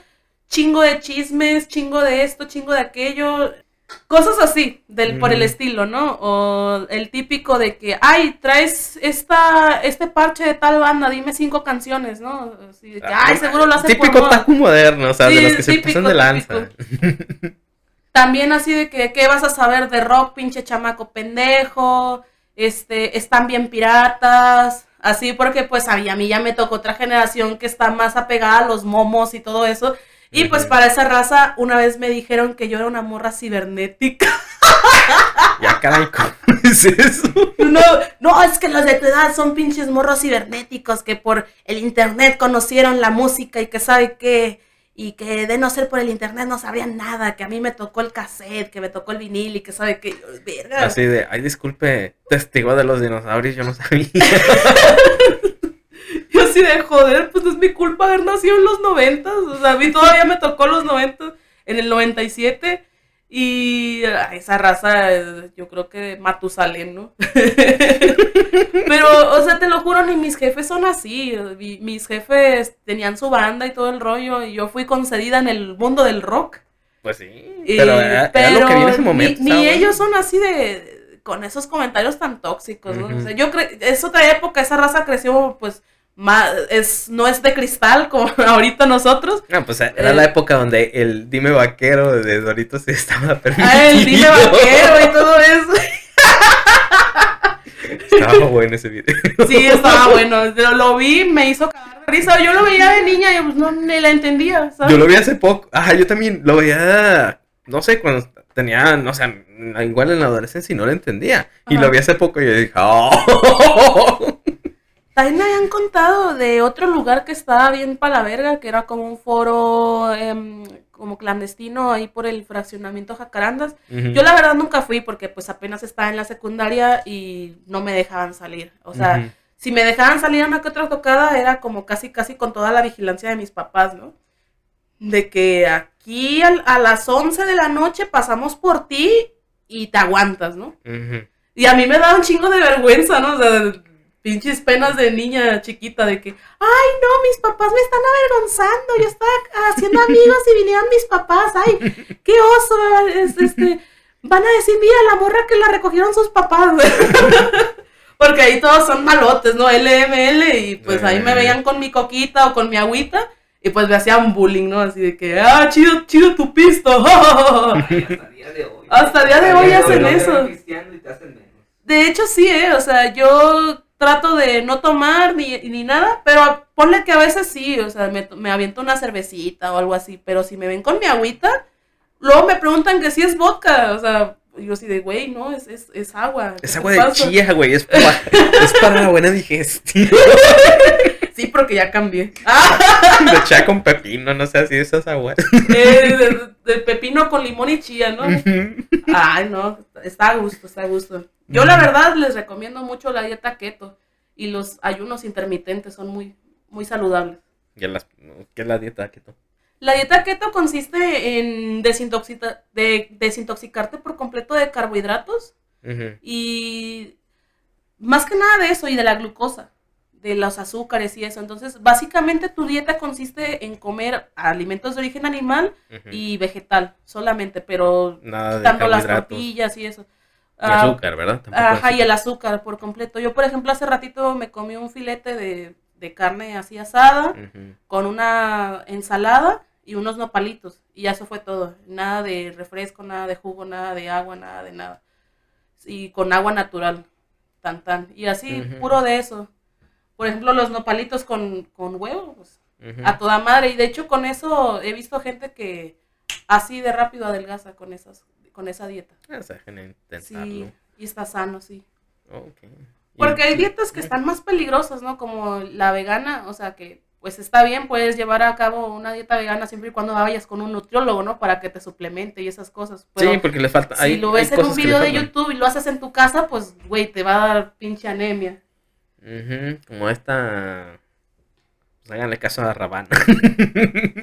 chingo de chismes, chingo de esto, chingo de aquello, cosas así, del, por el Ujú. estilo, ¿no? O el típico de que, ay, traes esta, este parche de tal banda, dime cinco canciones, ¿no? Así de que, ay, seguro lo hacen por Típico moda". taco moderno, o sea, de los que se pasan de lanza. <laughs> También así de que, ¿qué vas a saber de rock, pinche chamaco pendejo? Este, están bien piratas. Así porque pues a mí, a mí ya me tocó otra generación que está más apegada a los momos y todo eso. Y pues para esa raza una vez me dijeron que yo era una morra cibernética. <laughs> Ya, caray, ¿cómo es eso? No, no, es que los de tu edad son pinches morros cibernéticos que por el internet conocieron la música y que sabe que y que de no ser por el internet no sabrían nada, que a mí me tocó el cassette, que me tocó el vinil y que sabe que verga. Así de, ay, disculpe, testigo de los dinosaurios, yo no sabía. <laughs> Yo así de joder, pues no es mi culpa haber nacido en los noventas. O sea, a mí todavía me tocó los noventas, en el 97. Y esa raza, yo creo que Matusalén, ¿no? <laughs> Pero, o sea, te lo juro, ni mis jefes son así. Mi- Mis jefes tenían su banda y todo el rollo. Y yo fui concedida en el mundo del rock. Pues sí, Y- pero era, era lo que vi en ese ni- momento. Ni, bueno. ellos son así de. con esos comentarios tan tóxicos, ¿no? O sea, yo creo. Es otra época, esa raza creció, pues. Más, es, no es de cristal como <laughs> ahorita nosotros. No, pues era Eh. la época donde el dime vaquero de Doritos estaba permitido. Ah, el dile vaquero y todo eso. <laughs> Estaba bueno ese video. Sí, estaba bueno. Lo, lo vi, me hizo cagar de risa. Yo lo veía de niña y pues no ni la entendía, ¿sabes? Yo lo vi hace poco. Ajá, yo también lo veía, no sé, cuando tenía, no sé, igual en la adolescencia y no lo entendía. Y lo vi hace poco y yo dije, oh. También me habían contado de otro lugar que estaba bien para la verga, que era como un foro em, como clandestino ahí por el fraccionamiento Jacarandas. Yo la verdad nunca fui porque pues apenas estaba en la secundaria y no me dejaban salir. O sea, si me dejaban salir a una que otra tocada era como casi casi con toda la vigilancia de mis papás, ¿no? De que aquí al- a las 11 de la noche pasamos por ti y te aguantas, ¿no? Y a mí me da un chingo de vergüenza, ¿no? O sea, pinches penas de niña chiquita de que, ay, no, mis papás me están avergonzando, yo estaba haciendo amigos y vinieron mis papás, ay, qué oso, es, este, van a decir, mira, la morra que la recogieron sus papás, <laughs> Porque ahí todos son malotes, ¿no? LML y pues ahí me Eh. veían con mi coquita o con mi agüita y pues me hacían bullying, ¿no? Así de que, ah, chido, chido tu pisto. <laughs> Bien. día de hoy. Hasta el día de hoy hacen eso. De hecho, sí, ¿eh? O sea, yo trato de no tomar ni, ni nada, pero ponle que a veces sí, o sea, me, me aviento una cervecita o algo así, pero si me ven con mi agüita, luego me preguntan que si es vodka, o sea, yo así de, güey, no, es, es, es agua. ¿qué Es agua de pasa?". chía, güey. Es para, <laughs> es para la buena digestión. Sí, porque ya cambié. De <laughs> chía con pepino, no sé así esas aguas. eh, de, de pepino con limón y chía, ¿no? Ay, no, está a gusto, está a gusto. Yo la verdad les recomiendo mucho la dieta keto y los ayunos intermitentes son muy, muy saludables. ¿Qué es la dieta keto? La dieta keto consiste en de, desintoxicarte por completo de carbohidratos y más que nada de eso y de la glucosa, de los azúcares y eso. Entonces, básicamente tu dieta consiste en comer alimentos de origen animal y vegetal solamente, pero Nada quitando las tortillas y eso. Ah, azúcar, ¿verdad? Tampoco Ajá, y el azúcar por completo. Yo, por ejemplo, hace ratito me comí un filete de, de carne así asada con una ensalada y unos nopalitos. Y ya eso fue todo. Nada de refresco, nada de jugo, nada de agua, nada de nada. Y con agua natural. Tan tan. Y así, puro de eso. Por ejemplo, los nopalitos con, con huevo. pues. A toda madre. Y de hecho, con eso he visto gente que así de rápido adelgaza con esas con esa dieta. Ah, O sea, genial Sí, intentarlo. y está sano, sí. Ok. Y- Porque hay dietas que están más peligrosas, ¿no? Como la vegana, o sea que pues está bien, puedes llevar a cabo una dieta vegana siempre y cuando vayas con un nutriólogo, ¿no? Para que te suplemente y esas cosas. Pero sí, porque le falta. si hay- lo ves en un video de. YouTube y lo haces en tu casa, pues, güey, te va a dar pinche anemia. Ujú, Como esta. Pues háganle caso a Rabana.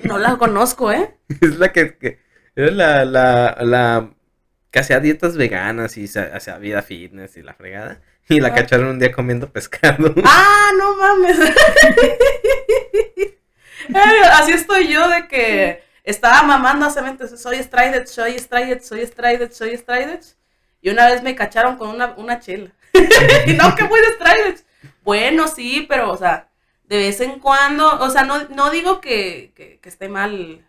No la conozco, ¿eh? <laughs> es la que. que- es la, la, la. Que hacía dietas veganas y hacía vida fitness y la fregada. Y la Ah. cacharon un día comiendo pescado. <laughs> ¡Ah, no mames! <laughs> Eh, Así estoy yo de que estaba mamando hace meses, soy Strided, soy Strided, soy Strided, soy Strided. Y una vez me cacharon con una, una chela. <laughs> y no, que muy de Strided. Bueno, sí, pero, o sea, de vez en cuando, o sea, no, no digo que, que, que esté mal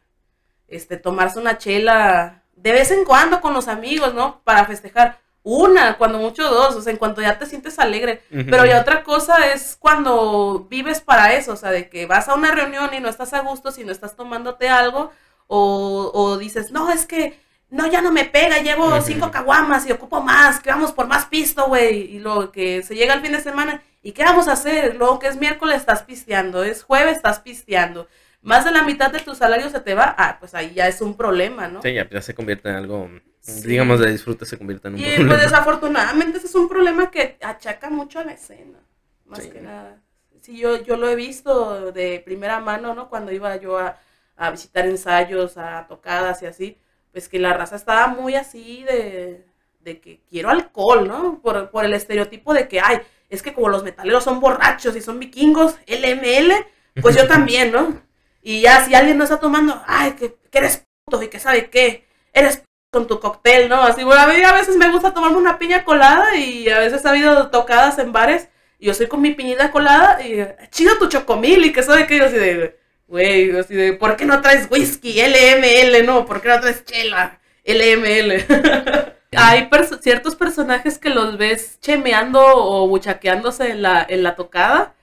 este, tomarse una chela de vez en cuando con los amigos, ¿no? Para festejar. Una, cuando mucho dos, o sea, en cuanto ya te sientes alegre. Pero ya otra cosa es cuando vives para eso, o sea, de que vas a una reunión y no estás a gusto si no estás tomándote algo, o, o dices, no, es que, no, ya no me pega, llevo cinco caguamas y ocupo más, que vamos por más pisto, güey, y luego que se llega el fin de semana, ¿y qué vamos a hacer? Luego que es miércoles estás pisteando, es jueves estás pisteando, más de la mitad de tu salario se te va, ah, pues ahí ya es un problema, ¿no? Sí, ya, ya se convierte en algo. Sí. Digamos, de disfrute se convierte en un Y problema. pues desafortunadamente ese es un problema que achaca mucho a la escena, más Sí. que nada. Sí, yo, yo lo he visto de primera mano, ¿no? Cuando iba yo a, a visitar ensayos, a tocadas y así, pues que la raza estaba muy así de, de que quiero alcohol, ¿no? Por, por el estereotipo de que, ay, es que como los metaleros son borrachos y son vikingos, LML, pues yo <laughs> también, ¿no? Y ya si alguien no está tomando, ay, que, que eres puto y que sabe qué, eres con tu cóctel, ¿no? Así, bueno, a mí a veces me gusta tomarme una piña colada y a veces ha habido tocadas en bares y yo soy con mi piñita colada y chido tu chocomil y que sabe que yo así de, güey, así de, ¿por qué no traes whisky, LML, no? ¿Por qué no traes chela, LML? <laughs> Hay ciertos personajes que los ves chemeando o buchaqueándose en la, en la tocada.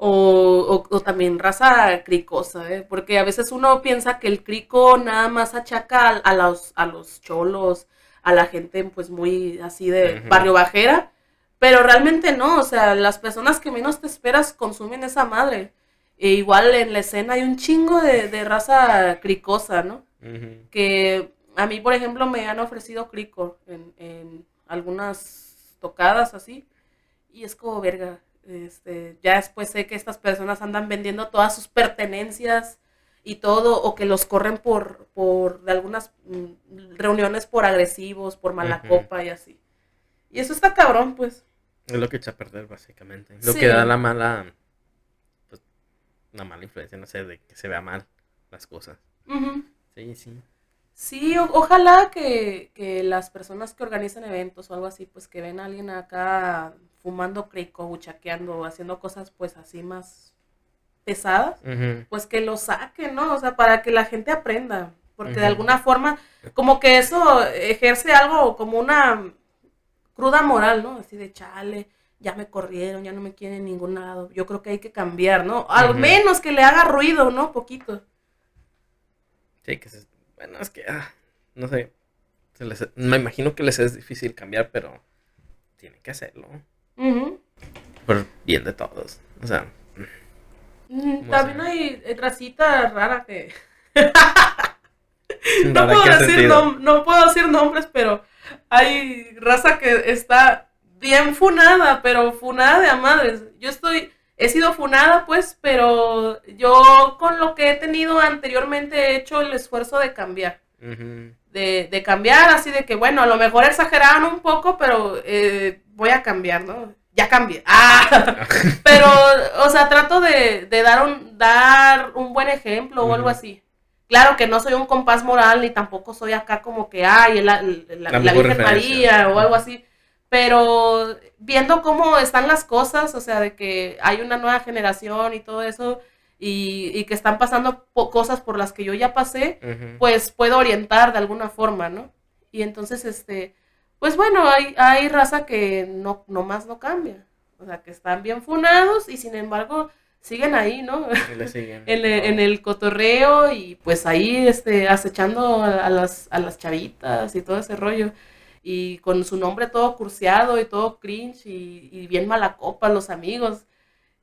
O, o- o también raza cricosa, ¿eh? porque a veces uno piensa que el crico nada más achaca a, a los, a los cholos, a la gente pues muy así de barrio bajera, pero realmente no, o sea, las personas que menos te esperas consumen esa madre. E igual en la escena hay un chingo de, de raza cricosa, ¿no? Que a mí, por ejemplo, me han ofrecido crico en, en algunas tocadas así, y es como verga. Este, ya después sé que estas personas andan vendiendo todas sus pertenencias y todo, o que los corren por, por de algunas mm, reuniones por agresivos, por mala copa y así. Y eso está cabrón, pues. Es lo que echa a perder, básicamente. Lo Sí. que da la mala. Pues, una mala influencia, no sé, de que se vea mal las cosas. Sí, sí. Sí, o- ojalá que, que las personas que organizan eventos o algo así, pues que ven a alguien acá fumando crico, buchaqueando, haciendo cosas pues así más pesadas, pues que lo saquen, ¿no? O sea, para que la gente aprenda. porque de alguna forma, como que eso ejerce algo como una cruda moral, ¿no? Así de chale, ya me corrieron, ya no me quieren en ningún lado. Yo creo que hay que cambiar, ¿no? Al menos que le haga ruido, ¿no? Poquito. Sí, que se- bueno, es que, ah, no sé, se les- me imagino que les es difícil cambiar, pero tienen que hacerlo, Ujú. por bien de todos, o sea, Mm, ¿Cómo También hay eh, racita rara que... <laughs> ¿en No puedo, decir no puedo decir nombres, pero hay raza que está bien funada, pero funada de a madres. Yo estoy, he sido funada, pues, pero yo con lo que he tenido anteriormente he hecho el esfuerzo de cambiar. De, de cambiar, así de que, bueno, a lo mejor exageraron un poco, pero eh, voy a cambiar, ¿no? Ya cambié. <laughs> ¡Ah! Pero, o sea, trato de, de dar, un, dar un buen ejemplo o algo así. Claro que no soy un compás moral ni tampoco soy acá como que, ay, la, la- la- La Virgen. María o algo así. Pero viendo cómo están las cosas, o sea, de que hay una nueva generación y todo eso, y, y que están pasando po- cosas por las que yo ya pasé, pues puedo orientar de alguna forma, ¿no? Y entonces, este, pues bueno, hay, hay raza que no, nomás no cambia. O sea, que están bien funados y sin embargo siguen ahí, ¿no? Siguen. <laughs> en, el, en el cotorreo y pues ahí, este, acechando a, a las, a las chavitas y todo ese rollo. Y con su nombre todo curseado y todo cringe y, y bien mala copa los amigos.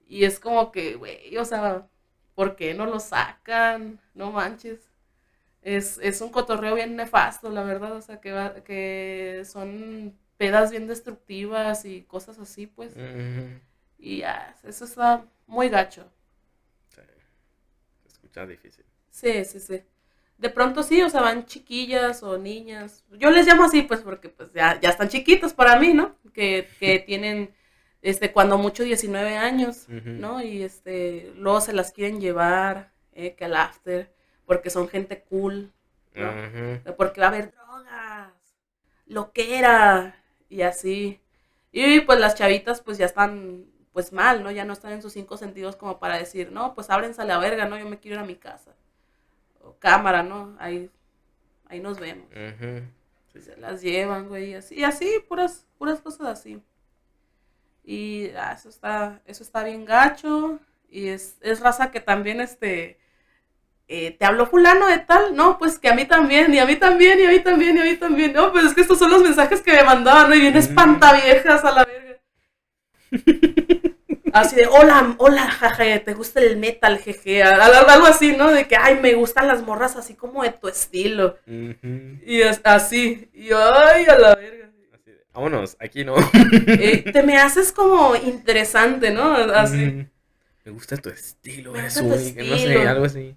Y es como que, güey, o sea, ¿por qué no lo sacan? No manches. Es, es un cotorreo bien nefasto, la verdad, o sea, que, va- que son pedas bien destructivas y cosas así, pues. Y ya, eso está muy gacho. sí. Se escucha difícil. Sí, sí, sí. De pronto sí, o sea, van chiquillas o niñas. Yo les llamo así, pues, porque pues ya, ya están chiquitos para mí, ¿no? Que, que <laughs> tienen, este, cuando mucho 19 años. ¿no? Y este, luego se las quieren llevar, eh, que al after, porque son gente cool, ¿no? Porque va a haber drogas, loquera, y así. Y pues las chavitas pues ya están pues mal, ¿no? Ya no están en sus cinco sentidos como para decir, no, pues ábrense a la verga, ¿no? Yo me quiero ir a mi casa. O cámara, ¿no? Ahí, ahí nos vemos. Se las llevan, güey, y así, y así, puras, puras cosas así. Y ah, eso está, eso está bien gacho. Y es, es raza que también, este, eh, te habló fulano de tal, no, pues que a mí también, y a mí también, y a mí también, y a mí también. No, pues es que estos son los mensajes que me mandaban, ¿no? Y bien espantaviejas a la verga. <laughs> Así de, hola, hola, jaje, ¿te gusta el metal, jeje? Algo, así, ¿no? De que, ay, me gustan las morras así como de tu estilo. Y es así, y ay, a la verga. Vámonos, aquí no. Eh, te me haces como interesante, ¿no? Así. Ujú. Me gusta tu estilo, Me eres única, no sé, algo así.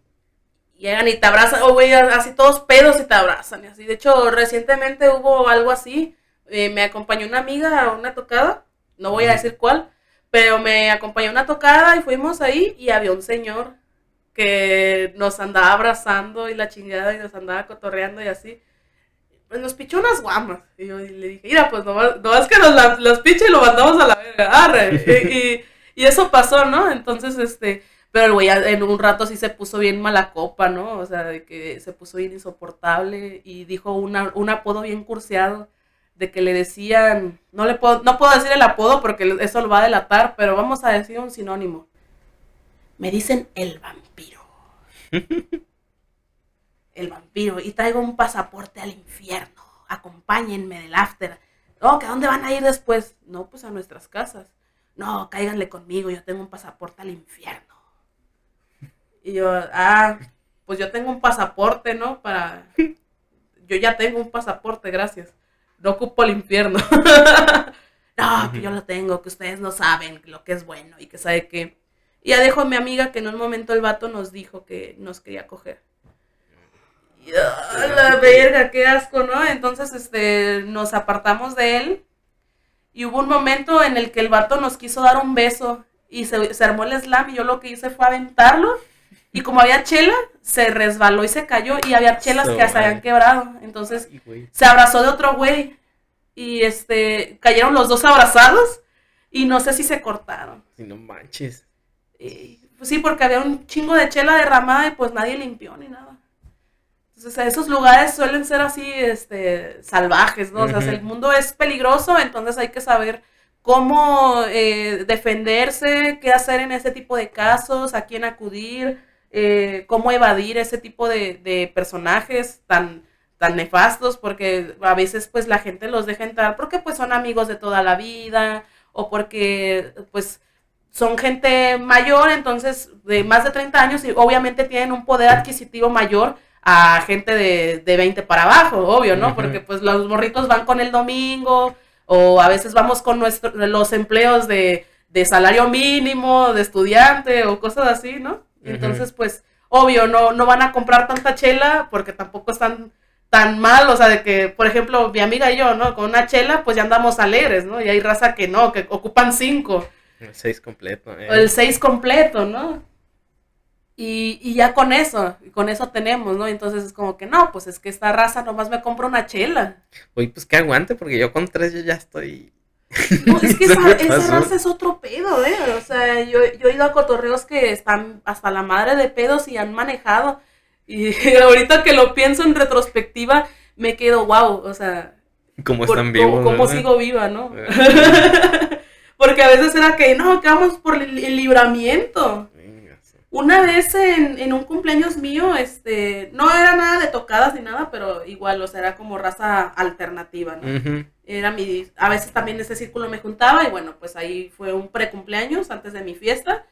Llegan y te abrazan, o güey, así todos pedos y te abrazan. Y así. De hecho, recientemente hubo algo así. Eh, me acompañó una amiga a una tocada, no voy a decir cuál, pero me acompañó a una tocada y fuimos ahí y había un señor que nos andaba abrazando y la chingada y nos andaba cotorreando y así. Pues nos pichó unas guamas. Y yo le dije, mira, pues nomás, nomás que nos las, las piche y lo mandamos a la verga. Arre. y, y- eso pasó, ¿no? Entonces, este, pero el güey en un rato sí se puso bien mala copa, ¿no? O sea, de que se puso bien insoportable y dijo una, un apodo bien curseado de que le decían, no le puedo, no puedo decir el apodo porque eso lo va a delatar, pero vamos a decir un sinónimo. Me dicen el vampiro. <laughs> el vampiro. Y traigo un pasaporte al infierno. Acompáñenme del after. No, ¿que a dónde van a ir después? No, pues a nuestras casas. No, cáiganle conmigo, yo tengo un pasaporte al infierno. Y yo, ah, pues yo tengo un pasaporte, ¿no? Para... Yo ya tengo un pasaporte, gracias. No ocupo el infierno. <laughs> no, que yo lo tengo, que ustedes no saben lo que es bueno y que sabe que... Y ya dejo a mi amiga que en un momento el vato nos dijo que nos quería coger. Y, ah, la verga, qué asco, ¿no? Entonces, este, nos apartamos de él y hubo un momento en el que el vato nos quiso dar un beso y se, se armó el slam y yo lo que hice fue aventarlo y como había chela, se resbaló y se cayó y había chelas que se habían quebrado. Entonces se abrazó de otro güey y este cayeron los dos abrazados y no sé si se cortaron. Si no manches. Y, pues sí, porque había un chingo de chela derramada y pues nadie limpió ni nada. Entonces, esos lugares suelen ser así, este, salvajes, ¿no? O sea, el mundo es peligroso, entonces hay que saber cómo eh, defenderse, qué hacer en ese tipo de casos, a quién acudir, eh, cómo evadir ese tipo de, de personajes tan, tan nefastos, porque a veces pues la gente los deja entrar porque pues son amigos de toda la vida o porque pues son gente mayor, entonces de más de 30 años y obviamente tienen un poder adquisitivo mayor a gente de, de 20 para abajo, obvio, ¿no? Porque pues los morritos van con el domingo o a veces vamos con nuestro, los empleos de, de salario mínimo, de estudiante o cosas así, ¿no? Entonces pues obvio, no, no van a comprar tanta chela porque tampoco están tan mal, o sea, de que, por ejemplo, mi amiga y yo, ¿no? Con una chela, pues ya andamos alegres, ¿no? Y hay raza que no, que ocupan cinco, El 6 completo. eh. o el seis completo, ¿no? Y, y ya con eso, y con eso tenemos, ¿no? Entonces es como que no, pues es que esta raza nomás me compra una chela. Oye, pues que aguante, porque yo con 3 yo ya estoy. No, es que <laughs> esa, raza es otro pedo, ¿eh? O sea, yo, yo he ido a cotorreos que están hasta la madre de pedos y han manejado. Y <laughs> ahorita que lo pienso en retrospectiva, me quedo, wow, o sea, por- están cómo- vivos. cómo sigo viva, ¿no? Eh. <laughs> Porque a veces era que, no, que vamos por el libramiento. Una vez en, en un cumpleaños mío, este, no era nada de tocadas ni nada, pero igual, o sea, era como raza alternativa, ¿no? Era mi, a veces también ese círculo me juntaba y bueno, pues ahí fue un pre-cumpleaños antes de mi fiesta,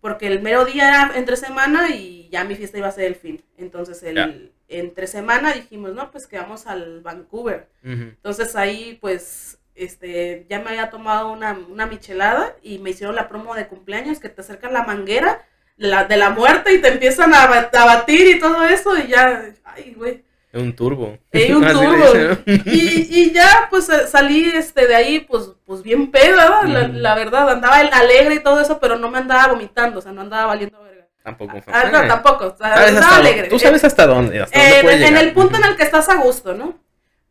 porque el mero día era entre semana y ya mi fiesta iba a ser el fin. Entonces, el, entre semana dijimos, no, pues que vamos al Vancouver. Entonces ahí pues este ya me había tomado una, una michelada y me hicieron la promo de cumpleaños que te acercan la manguera la, de la muerte y te empiezan a, a batir y todo eso y ya, ay güey. Un turbo. Ey, <laughs> un turbo. Y, y ya pues eh, salí este de ahí pues pues bien peda, la, Ujú. la verdad, andaba alegre y todo eso, pero no me andaba vomitando, o sea, no andaba valiendo verga. Tampoco fue. Ah, no, Ah, tampoco, o sea, sabes andaba alegre. dónde- Tú sabes hasta dónde. Hasta dónde Eh, puede en, en llegar. el punto en el que estás a gusto, ¿no?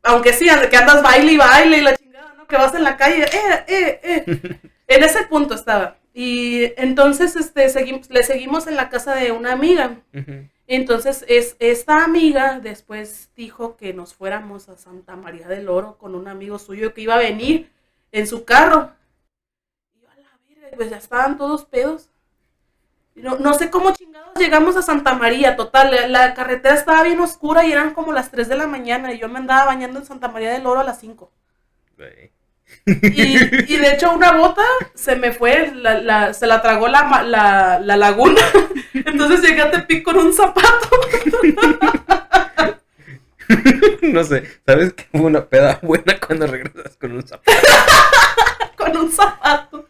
Aunque sí, que andas baile y baile y la chingada, ¿no? Que vas en la calle, eh, eh, eh. <laughs> En ese punto estaba. Y entonces este, seguimos, le seguimos en la casa de una amiga. Entonces es, esta amiga después dijo que nos fuéramos a Santa María del Oro con un amigo suyo que iba a venir en su carro. Y yo a la verga, pues ya estaban todos pedos. No, no sé cómo chingados llegamos a Santa María, total, la, la carretera estaba bien oscura y eran como las 3 de la mañana y yo me andaba bañando en Santa María del Oro a las 5. Güey. Y, y de hecho una bota se me fue, la- la- se la tragó la, la, la laguna. <laughs> Entonces llegué a Tepic con un zapato. <laughs> no sé, ¿sabes que fue una peda buena cuando regresas con un zapato? <laughs> con un zapato.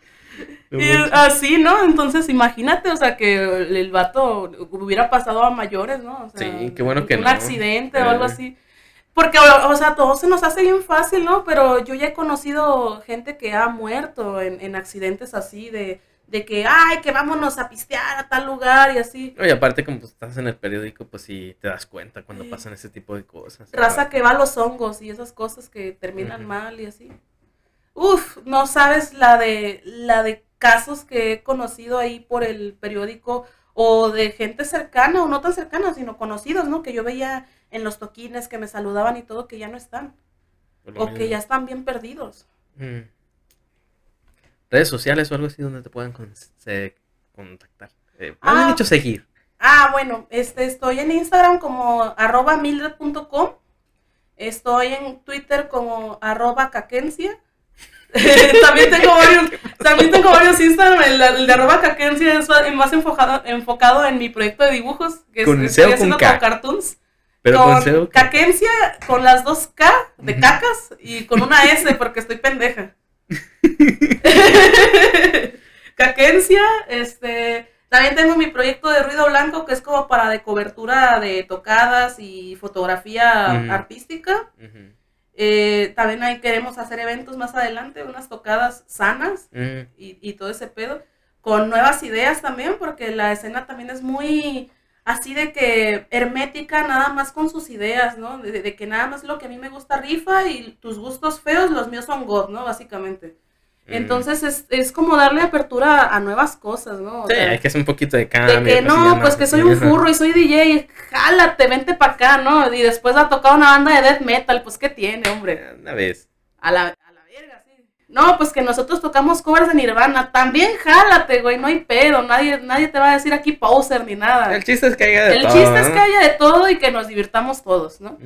Y así, ¿no? Entonces imagínate, o sea, que el, el vato hubiera pasado a mayores, ¿no? O sea, Sí, qué bueno que un no. accidente o algo Eh. así. Porque, o, o sea, todo se nos hace bien fácil, ¿no? Pero yo ya he conocido gente que ha muerto en, en accidentes así, de, de que, ay, que vámonos a pistear a tal lugar y así. Oye, aparte como estás en el periódico, pues sí te das cuenta cuando Sí. pasan ese tipo de cosas. Raza que va a los hongos y esas cosas que terminan mal y así. Uf, no sabes la de la de casos que he conocido ahí por el periódico o de gente cercana o no tan cercana, sino conocidos, ¿no? Que yo veía en los toquines que me saludaban y todo que ya no están lo o que ya están bien perdidos. Mm. Redes sociales o algo así donde te puedan con- se- contactar. Eh, Ah. dicho, seguir. Ah, bueno, este estoy en Instagram como arroba mildred.com. Estoy en Twitter como arroba caquencia. <laughs> también tengo varios, también tengo varios Instagram. El, el de arroba caquencia es más enfocado, enfocado en mi proyecto de dibujos, que es- ¿Con estoy haciendo con cartoons. Pero con con caquencia, con las dos K de cacas y con una S <laughs> porque estoy pendeja. <laughs> Caquencia, este, también tengo mi proyecto de ruido blanco que es como para de cobertura de tocadas y fotografía artística. Eh, también ahí queremos hacer eventos más adelante, unas tocadas sanas y, y todo ese pedo, con nuevas ideas también, porque la escena también es muy así de que hermética, nada más con sus ideas, ¿no? De, de que nada más lo que a mí me gusta rifa y tus gustos feos, los míos son God, ¿no? Básicamente. Entonces es, es como darle apertura a nuevas cosas, ¿no? O Sí, sea, hay que hacer un poquito de cambio. de que cosillas no, pues que soy un furro y soy DJ, jálate, vente para acá, ¿no? Y después ha tocado una banda de death metal, pues ¿qué tiene, hombre? Una vez. A la, a la verga, sí. No, pues que nosotros tocamos covers de Nirvana, también jálate, güey, no hay pedo, nadie, nadie te va a decir aquí poser ni nada. El chiste es que haya de El todo, chiste es que haya de todo y que nos divirtamos todos, ¿no?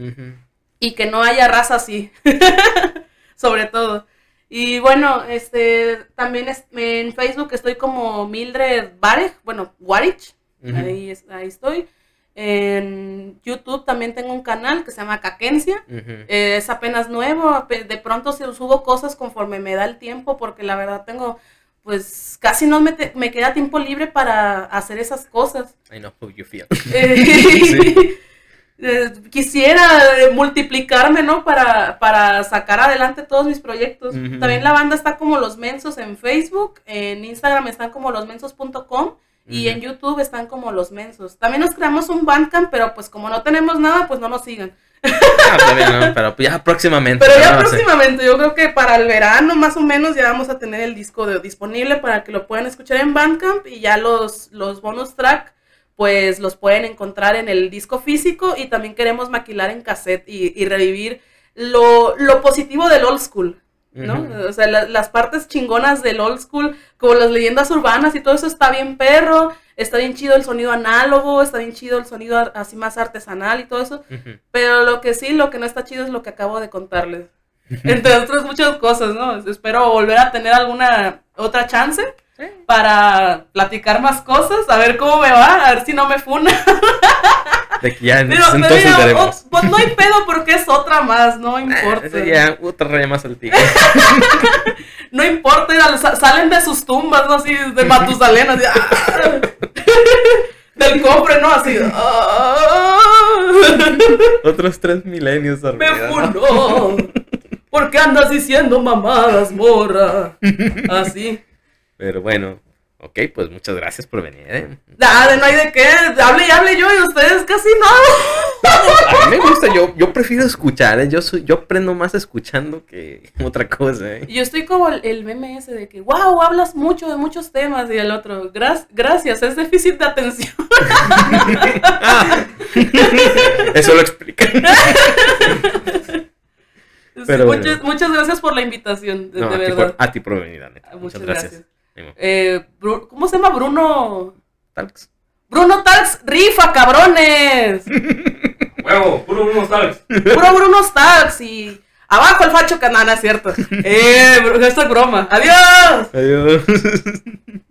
Y que no haya raza así, <laughs> sobre todo. Y bueno, este, también es- en Facebook estoy como Mildred Barej, bueno, Warich, Ujú. ahí, es- ahí estoy. En YouTube también tengo un canal que se llama Caquencia. Eh, es apenas nuevo, de pronto se subo cosas conforme me da el tiempo, porque la verdad tengo, pues casi no me, te- me queda tiempo libre para hacer esas cosas. I know how you feel. Eh, <laughs> eh, quisiera eh, multiplicarme, ¿no? Para, para sacar adelante todos mis proyectos. También la banda está como Los Mensos en Facebook, en Instagram están como losmensos.com y en YouTube están como Los Mensos. También nos creamos un Bandcamp, pero pues como no tenemos nada, pues no nos sigan. Ah, todavía no, pero ya próximamente. Pero ya próximamente, yo creo que para el verano más o menos ya vamos a tener el disco de- disponible para que lo puedan escuchar en Bandcamp y ya los, los bonus track pues los pueden encontrar en el disco físico y también queremos maquilar en cassette y, y revivir lo, lo positivo del old school, ¿no? O sea, la- las partes chingonas del old school, como las leyendas urbanas y todo eso está bien perro, está bien chido el sonido análogo, está bien chido el sonido así más artesanal y todo eso, pero lo que sí, lo que no está chido es lo que acabo de contarles. <laughs> Entre otras muchas cosas, ¿no? Espero volver a tener alguna otra chance para platicar más cosas, a ver cómo me va, a ver si no me funa. De que ya Pero, pero entonces ya, veremos. oh, pues no hay pedo porque es otra más, no importa. Ese ya otra raya más al. <laughs> No importa, salen de sus tumbas, ¿no? Así, de Matusalén, así. ¡ah! <laughs> Del cofre, ¿no? Así. ¡ah! Otros tres milenios Me funó. ¿Por qué andas diciendo mamadas, morra? Así. Pero bueno, ok, pues muchas gracias por venir. ¿eh? Nada, no hay de qué. Hable y hable yo y ustedes casi no. A mí me gusta, yo, yo prefiero escuchar, ¿eh? yo, soy, yo aprendo más escuchando que <laughs> otra cosa. ¿eh? Yo estoy como el, el meme ese de que, wow, hablas mucho de muchos temas. Y el otro, "Gra- gracias, es déficit de atención. <laughs> Ah, eso lo explica. <laughs> Pero muchas, bueno. muchas gracias por la invitación, de, No, de a, ti verdad. por, a ti por venir. Ah, Muchas, muchas gracias. gracias. Eh, ¿Cómo se llama Bruno? Talks. Bruno Talks rifa, cabrones. <laughs> Huevo, puro unos tales. Puro Bruno Talks y abajo el facho canana, cierto. Eh, esto es broma. Adiós. Adiós. <laughs>